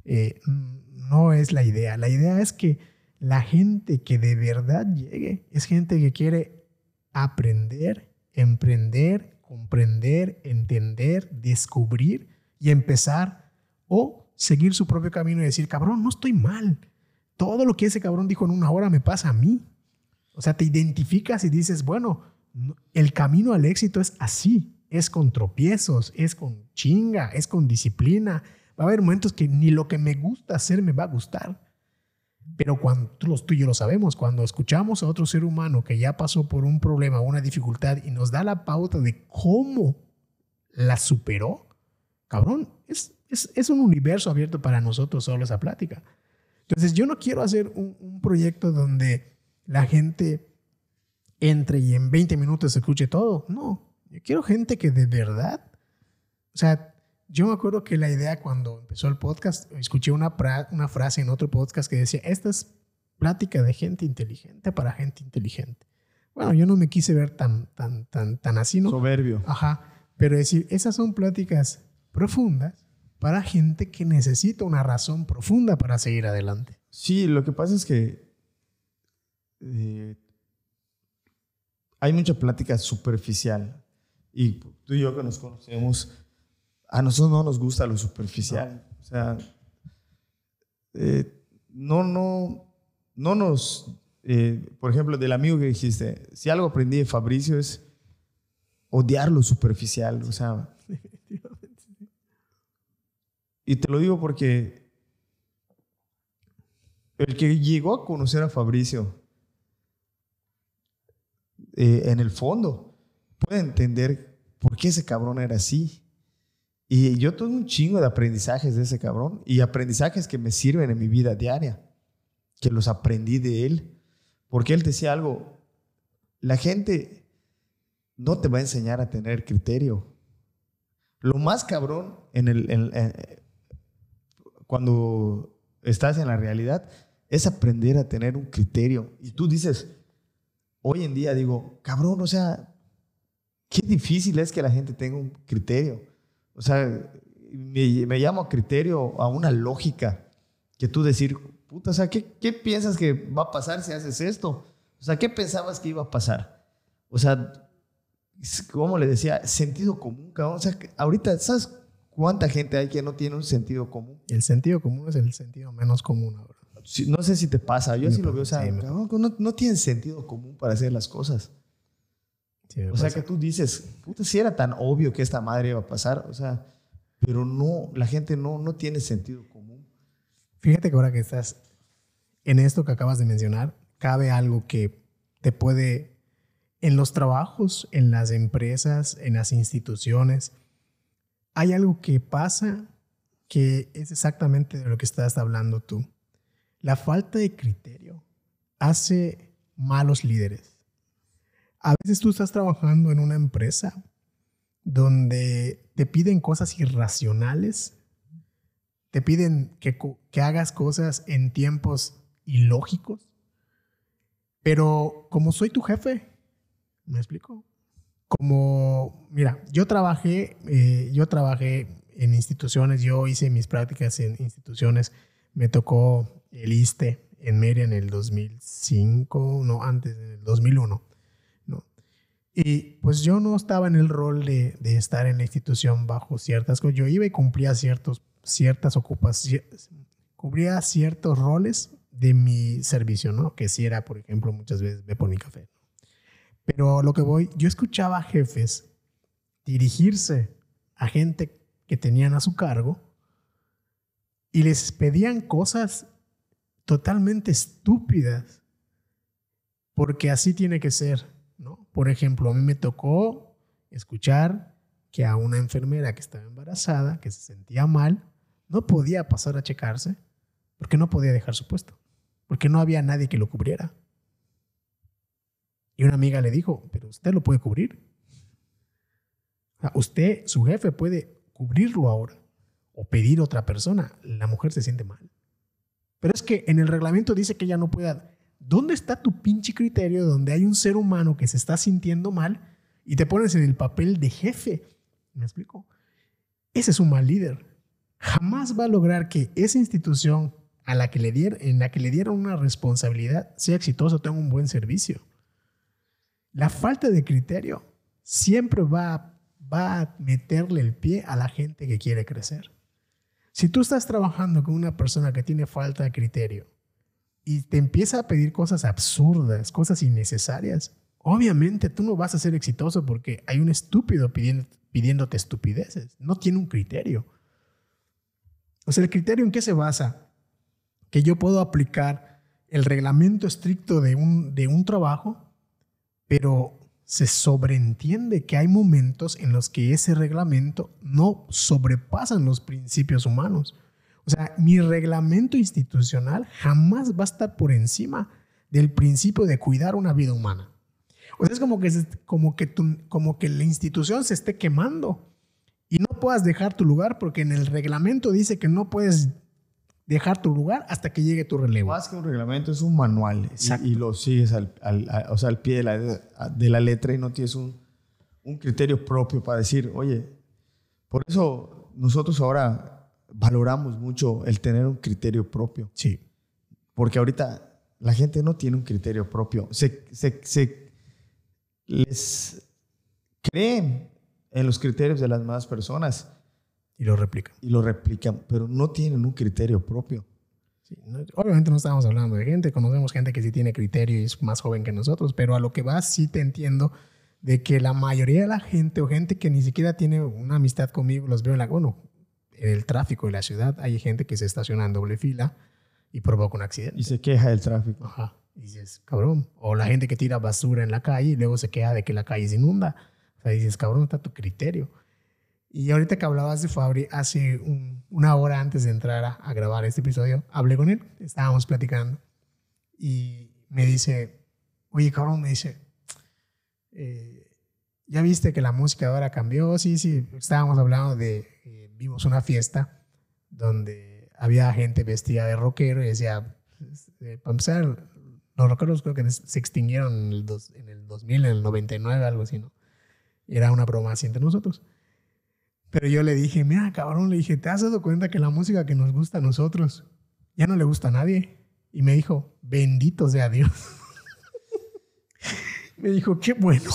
Eh, no es la idea. La idea es que la gente que de verdad llegue es gente que quiere aprender, emprender, comprender, entender, descubrir y empezar o seguir su propio camino y decir, cabrón, no estoy mal. Todo lo que ese cabrón dijo en una hora me pasa a mí. O sea, te identificas y dices, bueno, el camino al éxito es así, es con tropiezos, es con chinga, es con disciplina. Va a haber momentos que ni lo que me gusta hacer me va a gustar. Pero cuando tú y yo lo sabemos, cuando escuchamos a otro ser humano que ya pasó por un problema, una dificultad y nos da la pauta de cómo la superó, cabrón, es, es, un universo abierto para nosotros solo esa plática. Entonces yo no quiero hacer un, un proyecto donde la gente entre y en 20 minutos escuche todo. No, yo quiero gente que de verdad, o sea, yo me acuerdo que la idea cuando empezó el podcast, escuché una, una frase en otro podcast que decía, esta es plática de gente inteligente para gente inteligente. Bueno, yo no me quise ver tan, tan, tan, tan así, ¿no? Soberbio. Ajá. Pero decir, esas son pláticas profundas para gente que necesita una razón profunda para seguir adelante. Sí, lo que pasa es que eh, hay mucha plática superficial. Y tú y yo que nos conocemos, a nosotros no nos gusta lo superficial. O sea, eh, no, no, no nos, eh, por ejemplo, del amigo que dijiste, si algo aprendí de Fabricio es odiar lo superficial. O sea, (laughs) y te lo digo porque el que llegó a conocer a Fabricio eh, en el fondo puede entender por qué ese cabrón era así. Y yo tuve un chingo de aprendizajes de ese cabrón y aprendizajes que me sirven en mi vida diaria, que los aprendí de él. Porque él decía algo, la gente no te va a enseñar a tener criterio. Lo más cabrón en el, cuando estás en la realidad es aprender a tener un criterio. Y tú dices, hoy en día digo, cabrón, o sea, qué difícil es que la gente tenga un criterio. O sea, me, me llamo a criterio, a una lógica, que tú decir, puta, o sea, ¿qué, ¿qué piensas que va a pasar si haces esto? O sea, ¿qué pensabas que iba a pasar? O sea, como le decía, sentido común, cabrón. O sea, ahorita, ¿sabes cuánta gente hay que no tiene un sentido común? El sentido común es el sentido menos común ahora no sé si te pasa, yo sí lo veo, o sea, no, no, tienen sentido común para hacer las cosas. O sea, que tú dices, puta, si era tan obvio que esta madre iba a pasar, o sea, pero no, la gente no, no tiene sentido común. Fíjate que ahora que estás en esto que acabas de mencionar, cabe algo que te puede, en los trabajos, en las empresas, en las instituciones, hay algo que pasa que es exactamente de lo que estás hablando tú. La falta de criterio hace malos líderes. A veces tú estás trabajando en una empresa donde te piden cosas irracionales, te piden que, hagas cosas en tiempos ilógicos, pero como soy tu jefe, ¿me explico? Como, mira, yo trabajé, eh, yo trabajé en instituciones, yo hice mis prácticas en instituciones, me tocó el ISTE en Meria en el 2005, no, antes, en el 2001. Y pues yo no estaba en el rol de, de, estar en la institución bajo ciertas cosas. Yo iba y cumplía ciertos, ciertas ocupaciones, cubría ciertos roles de mi servicio, ¿no? Que si era, por ejemplo, muchas veces ve por mi café. Pero lo que voy, yo escuchaba a jefes dirigirse a gente que tenían a su cargo y les pedían cosas totalmente estúpidas, porque así tiene que ser. Por ejemplo, a mí me tocó escuchar que a una enfermera que estaba embarazada, que se sentía mal, no podía pasar a checarse porque no podía dejar su puesto, porque no había nadie que lo cubriera. Y una amiga le dijo, pero usted lo puede cubrir. usted, su jefe, puede cubrirlo ahora o pedir otra persona. La mujer se siente mal. Pero es que en el reglamento dice que ella no pueda. ¿Dónde está tu pinche criterio donde hay un ser humano que se está sintiendo mal y te pones en el papel de jefe? ¿Me explico? Ese es un mal líder. Jamás va a lograr que esa institución a la que le dieron, en la que le dieron una responsabilidad sea exitosa tenga un buen servicio. La falta de criterio siempre va a meterle el pie a la gente que quiere crecer. Si tú estás trabajando con una persona que tiene falta de criterio y te empieza a pedir cosas absurdas, cosas innecesarias, obviamente tú no vas a ser exitoso porque hay un estúpido pidiéndote estupideces. No tiene un criterio. O sea, ¿el criterio en qué se basa? Que yo puedo aplicar el reglamento estricto de un, trabajo, pero se sobreentiende que hay momentos en los que ese reglamento no sobrepasan los principios humanos. O sea, mi reglamento institucional jamás va a estar por encima del principio de cuidar una vida humana. O sea, es como que, como que, como que la institución se esté quemando y no puedas dejar tu lugar porque en el reglamento dice que no puedes dejar tu lugar hasta que llegue tu relevo. Más que un reglamento es un manual y, y, lo sigues al, o sea, al pie de la, de la, letra y no tienes un, un, criterio propio para decir, oye, por eso nosotros ahora valoramos mucho el tener un criterio propio. Sí. Porque ahorita la gente no tiene un criterio propio. Se, se, se les creen en los criterios de las demás personas y lo replican. Y lo replican, pero no tienen un criterio propio. obviamente no estamos hablando de gente, conocemos gente que sí tiene criterio y es más joven que nosotros, pero a lo que va sí te entiendo de que la mayoría de la gente o gente que ni siquiera tiene una amistad conmigo, los veo en la, bueno, en el tráfico de la ciudad hay gente que se estaciona en doble fila y provoca un accidente. Y se queja del tráfico. Ajá. Y dices, cabrón. O la gente que tira basura en la calle y luego se queja de que la calle se inunda. O sea, dices, cabrón, está tu criterio. Y ahorita que hablabas de Fabri, hace una hora antes de entrar a, grabar este episodio, hablé con él, estábamos platicando y me dice, oye, cabrón, me dice, eh, ¿ya viste que la música ahora cambió? Sí, sí, estábamos hablando de, eh, vimos una fiesta donde había gente vestida de rockero y decía, eh, para empezar, los rockeros creo que se extinguieron en el, en el 2000, en el 99, algo así, ¿no? Y era una broma así entre nosotros. Pero yo le dije, mira, cabrón, le dije, ¿te has dado cuenta que la música que nos gusta a nosotros ya no le gusta a nadie? Y me dijo, bendito sea Dios. (laughs) me dijo, qué bueno.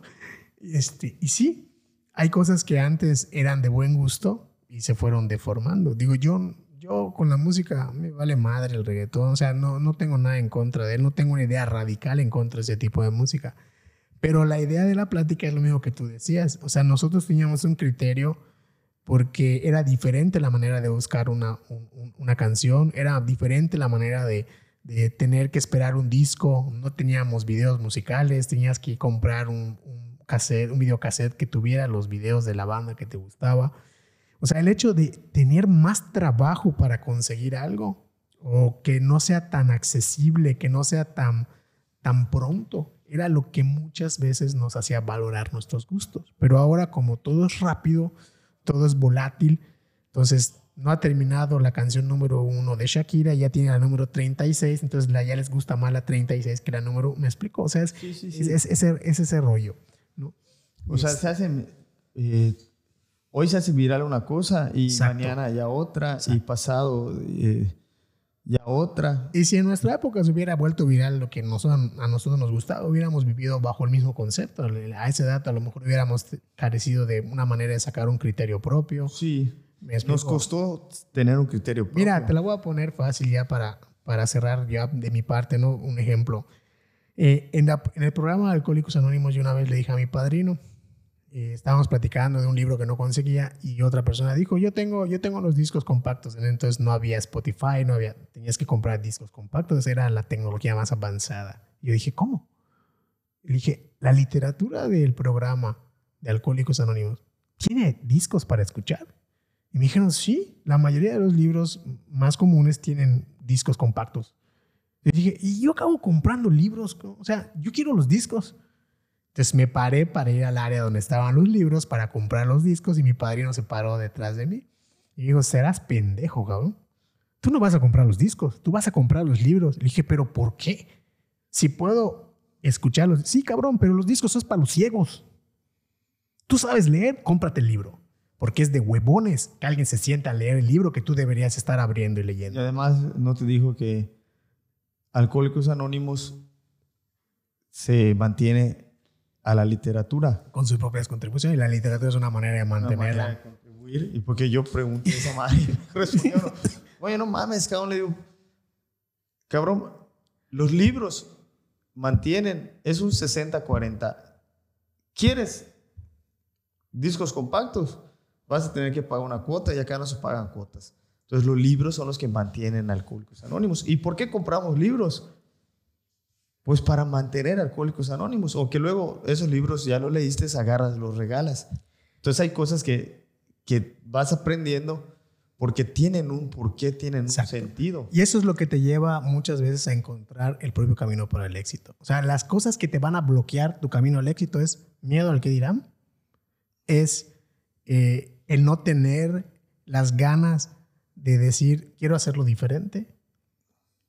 (laughs) este, y sí, hay cosas que antes eran de buen gusto y se fueron deformando. Digo, yo, yo con la música me vale madre el reggaetón, o sea, no, no tengo nada en contra de él, no tengo una idea radical en contra de ese tipo de música. Pero la idea de la plática es lo mismo que tú decías. O sea, nosotros teníamos un criterio porque era diferente la manera de buscar una, una canción, era diferente la manera de, de, tener que esperar un disco, no teníamos videos musicales, tenías que comprar un, un, cassette, un videocassette que tuviera los videos de la banda que te gustaba. O sea, el hecho de tener más trabajo para conseguir algo o que no sea tan accesible, que no sea tan, tan pronto, era lo que muchas veces nos hacía valorar nuestros gustos. Pero ahora como todo es rápido, todo es volátil, entonces no ha terminado la canción número uno de Shakira, ya tiene la número 36, entonces ya les gusta más la 36 que la número, ¿me explico? O sea, es, es, ese, ese, rollo. O sea, se hace, eh, hoy se hace viral una cosa y mañana ya otra y pasado... Eh, ya otra. Y si en nuestra época se hubiera vuelto viral lo que a nosotros nos gustaba, hubiéramos vivido bajo el mismo concepto. A esa edad a lo mejor hubiéramos carecido de una manera de sacar un criterio propio. Sí. Nos costó tener un criterio propio. Mira, te la voy a poner fácil ya para, para cerrar ya de mi parte, ¿no? Un ejemplo. Eh, en, en el programa Alcohólicos Anónimos yo una vez le dije a mi padrino, eh, estábamos platicando de un libro que no conseguía y otra persona dijo, yo tengo, yo tengo los discos compactos. Entonces no había Spotify, no había, tenías que comprar discos compactos, era la tecnología más avanzada. Yo dije, ¿cómo? Y dije, la literatura del programa de Alcohólicos Anónimos tiene discos para escuchar. Y me dijeron, sí, la mayoría de los libros más comunes tienen discos compactos. Y dije, y yo acabo comprando libros, o sea, yo quiero los discos. Entonces me paré para ir al área donde estaban los libros para comprar los discos y mi padrino se paró detrás de mí. Y dijo, serás pendejo, cabrón. tú no vas a comprar los discos, tú vas a comprar los libros. Le dije, pero ¿por qué? Si puedo escucharlos. Sí, cabrón, pero los discos son para los ciegos. Tú sabes leer, cómprate el libro. Porque es de huevones que alguien se sienta a leer el libro que tú deberías estar abriendo y leyendo. Y además, no te dijo que Alcohólicos Anónimos se mantiene a la literatura. Con sus propias contribuciones. Y la literatura es una manera de mantenerla. Manera de contribuir. Y porque yo pregunté a esa madre, (laughs) respondió, oye, no mames, cabrón, le digo, cabrón, los libros mantienen, es un 60-40. ¿Quieres discos compactos? Vas a tener que pagar una cuota y acá no se pagan cuotas. Entonces los libros son los que mantienen Alcohólicos Anónimos. ¿Y por qué compramos libros? Pues para mantener Alcohólicos Anónimos. O que luego esos libros ya los leíste, agarras, los regalas. Entonces hay cosas que, que vas aprendiendo porque tienen un porqué, tienen un sentido. Y eso es lo que te lleva muchas veces a encontrar el propio camino para el éxito. O sea, las cosas que te van a bloquear tu camino al éxito es miedo al que dirán, es eh, el no tener las ganas de decir, quiero hacerlo diferente.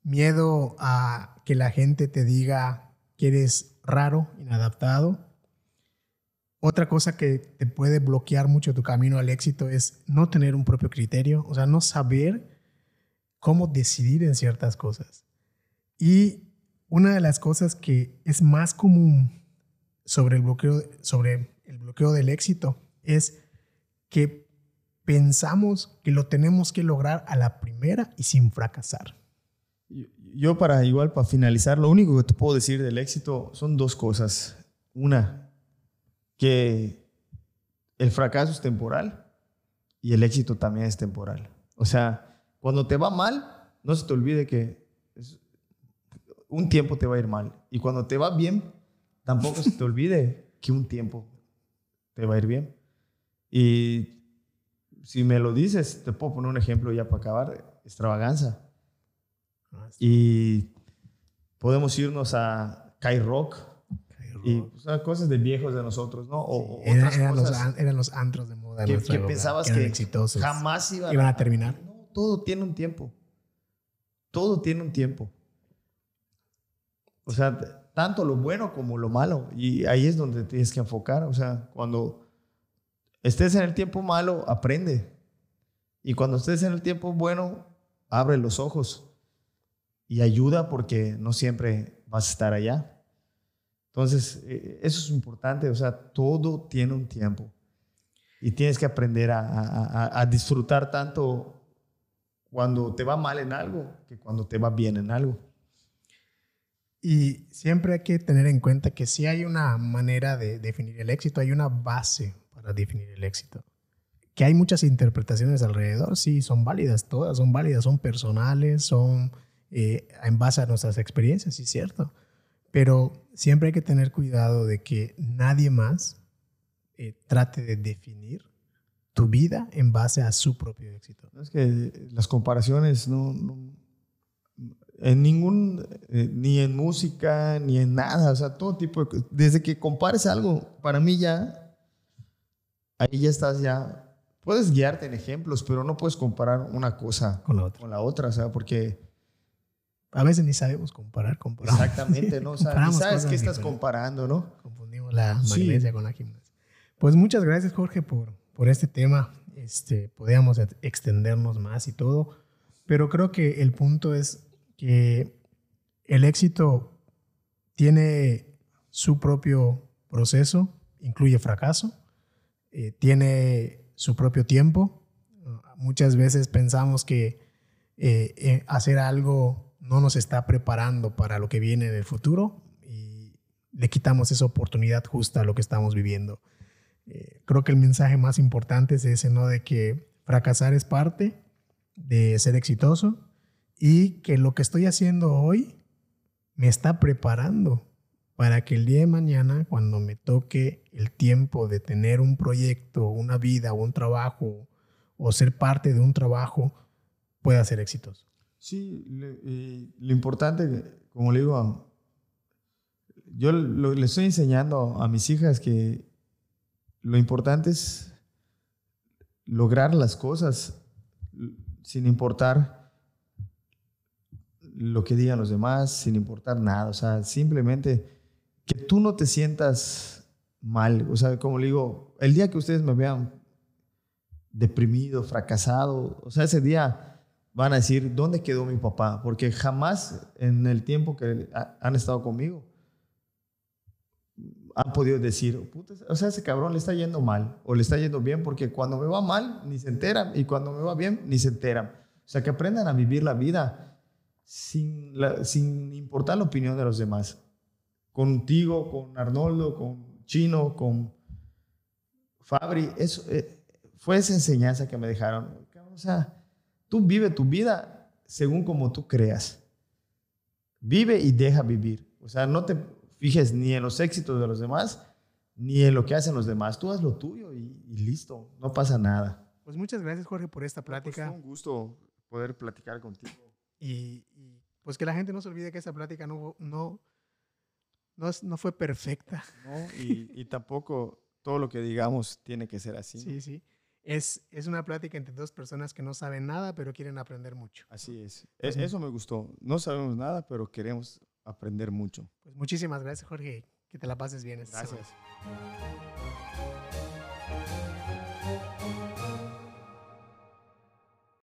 Miedo a que la gente te diga que eres raro, inadaptado. Otra cosa que te puede bloquear mucho tu camino al éxito es no tener un propio criterio, o sea, no saber cómo decidir en ciertas cosas. Y una de las cosas que es más común sobre el bloqueo, sobre el bloqueo del éxito es que pensamos que lo tenemos que lograr a la primera y sin fracasar. Yo para igual, para finalizar, lo único que te puedo decir del éxito son dos cosas. Una, que el fracaso es temporal y el éxito también es temporal. O sea, cuando te va mal, no se te olvide que un tiempo te va a ir mal. Y cuando te va bien, tampoco se te olvide (laughs) que un tiempo te va a ir bien. Y si me lo dices, te puedo poner un ejemplo ya para acabar, extravaganza. Ah, y podemos irnos a Kai Rock. Y cosas de viejos de nosotros, ¿no? O, eran, los, antros de moda. Que, que pensabas que, jamás iban, a, terminar. No, todo tiene un tiempo. Todo tiene un tiempo. O sea, tanto lo bueno como lo malo. Y ahí es donde tienes que enfocar. O sea, cuando estés en el tiempo malo, aprende. Y cuando estés en el tiempo bueno, abre los ojos y ayuda porque no siempre vas a estar allá. Entonces, eh, eso es importante, o sea, todo tiene un tiempo. Y tienes que aprender a, disfrutar tanto cuando te va mal en algo que cuando te va bien en algo. Y siempre hay que tener en cuenta que si hay una manera de definir el éxito, hay una base para definir el éxito. Que hay muchas interpretaciones alrededor, sí, son válidas, todas son válidas, son personales, son eh, en base a nuestras experiencias, sí, cierto. Pero siempre hay que tener cuidado de que nadie más eh, trate de definir tu vida en base a su propio éxito. Es que las comparaciones no, en ningún, eh, ni en música, ni en nada, o sea, todo tipo de, desde que compares algo, para mí ya ahí ya estás ya, puedes guiarte en ejemplos, pero no puedes comparar una cosa con la otra, con la otra o sea, porque... A veces ni sabemos comparar, comparamos. Exactamente, ¿no? O sea, ni sabes qué estás comparando, ¿no? Confundimos la magnesia con la gimnasia. Pues muchas gracias, Jorge, por, por este tema. Este, podríamos extendernos más y todo, pero creo que el punto es que el éxito tiene su propio proceso, incluye fracaso, eh, tiene su propio tiempo. Muchas veces pensamos que eh, eh, hacer algo no nos está preparando para lo que viene en el futuro y le quitamos esa oportunidad justa a lo que estamos viviendo. creo que el mensaje más importante es ese, ¿no? De que fracasar es parte de ser exitoso y que lo que estoy haciendo hoy me está preparando para que el día de mañana, cuando me toque el tiempo de tener un proyecto, una vida un trabajo, o ser parte de un trabajo, pueda ser exitoso. Sí, lo importante, como le digo, yo le estoy enseñando a mis hijas que lo importante es lograr las cosas sin importar lo que digan los demás sin importar nada. O sea, simplemente que tú no te sientas mal. O sea, como le digo, el día que ustedes me vean deprimido, fracasado, o sea, ese día van a decir, ¿dónde quedó mi papá? Porque jamás en el tiempo que han estado conmigo han podido decir, o sea, ese cabrón le está yendo mal o le está yendo bien, porque cuando me va mal ni se enteran y cuando me va bien ni se enteran. O sea, que aprendan a vivir la vida sin, sin importar la opinión de los demás. Contigo, con Arnoldo, con Chino, con Fabri, eso, eh, fue esa enseñanza que me dejaron. O sea, tú vive tu vida según como tú creas. Vive y deja vivir. O sea, no te fijes ni en los éxitos de los demás, ni en lo que hacen los demás. Tú haz lo tuyo y, listo, no pasa nada. Pues muchas gracias, Jorge, por esta pues plática. fue un gusto poder platicar contigo. Y, pues que la gente no se olvide que esa plática no, no, no, no fue perfecta. No, y, y, tampoco todo lo que digamos tiene que ser así. Sí, sí. Es, es una plática entre dos personas que no saben nada, pero quieren aprender mucho. Así es. Pues Eso me gustó. No sabemos nada, pero queremos aprender mucho. Pues muchísimas gracias, Jorge. Que te la pases bien. Gracias.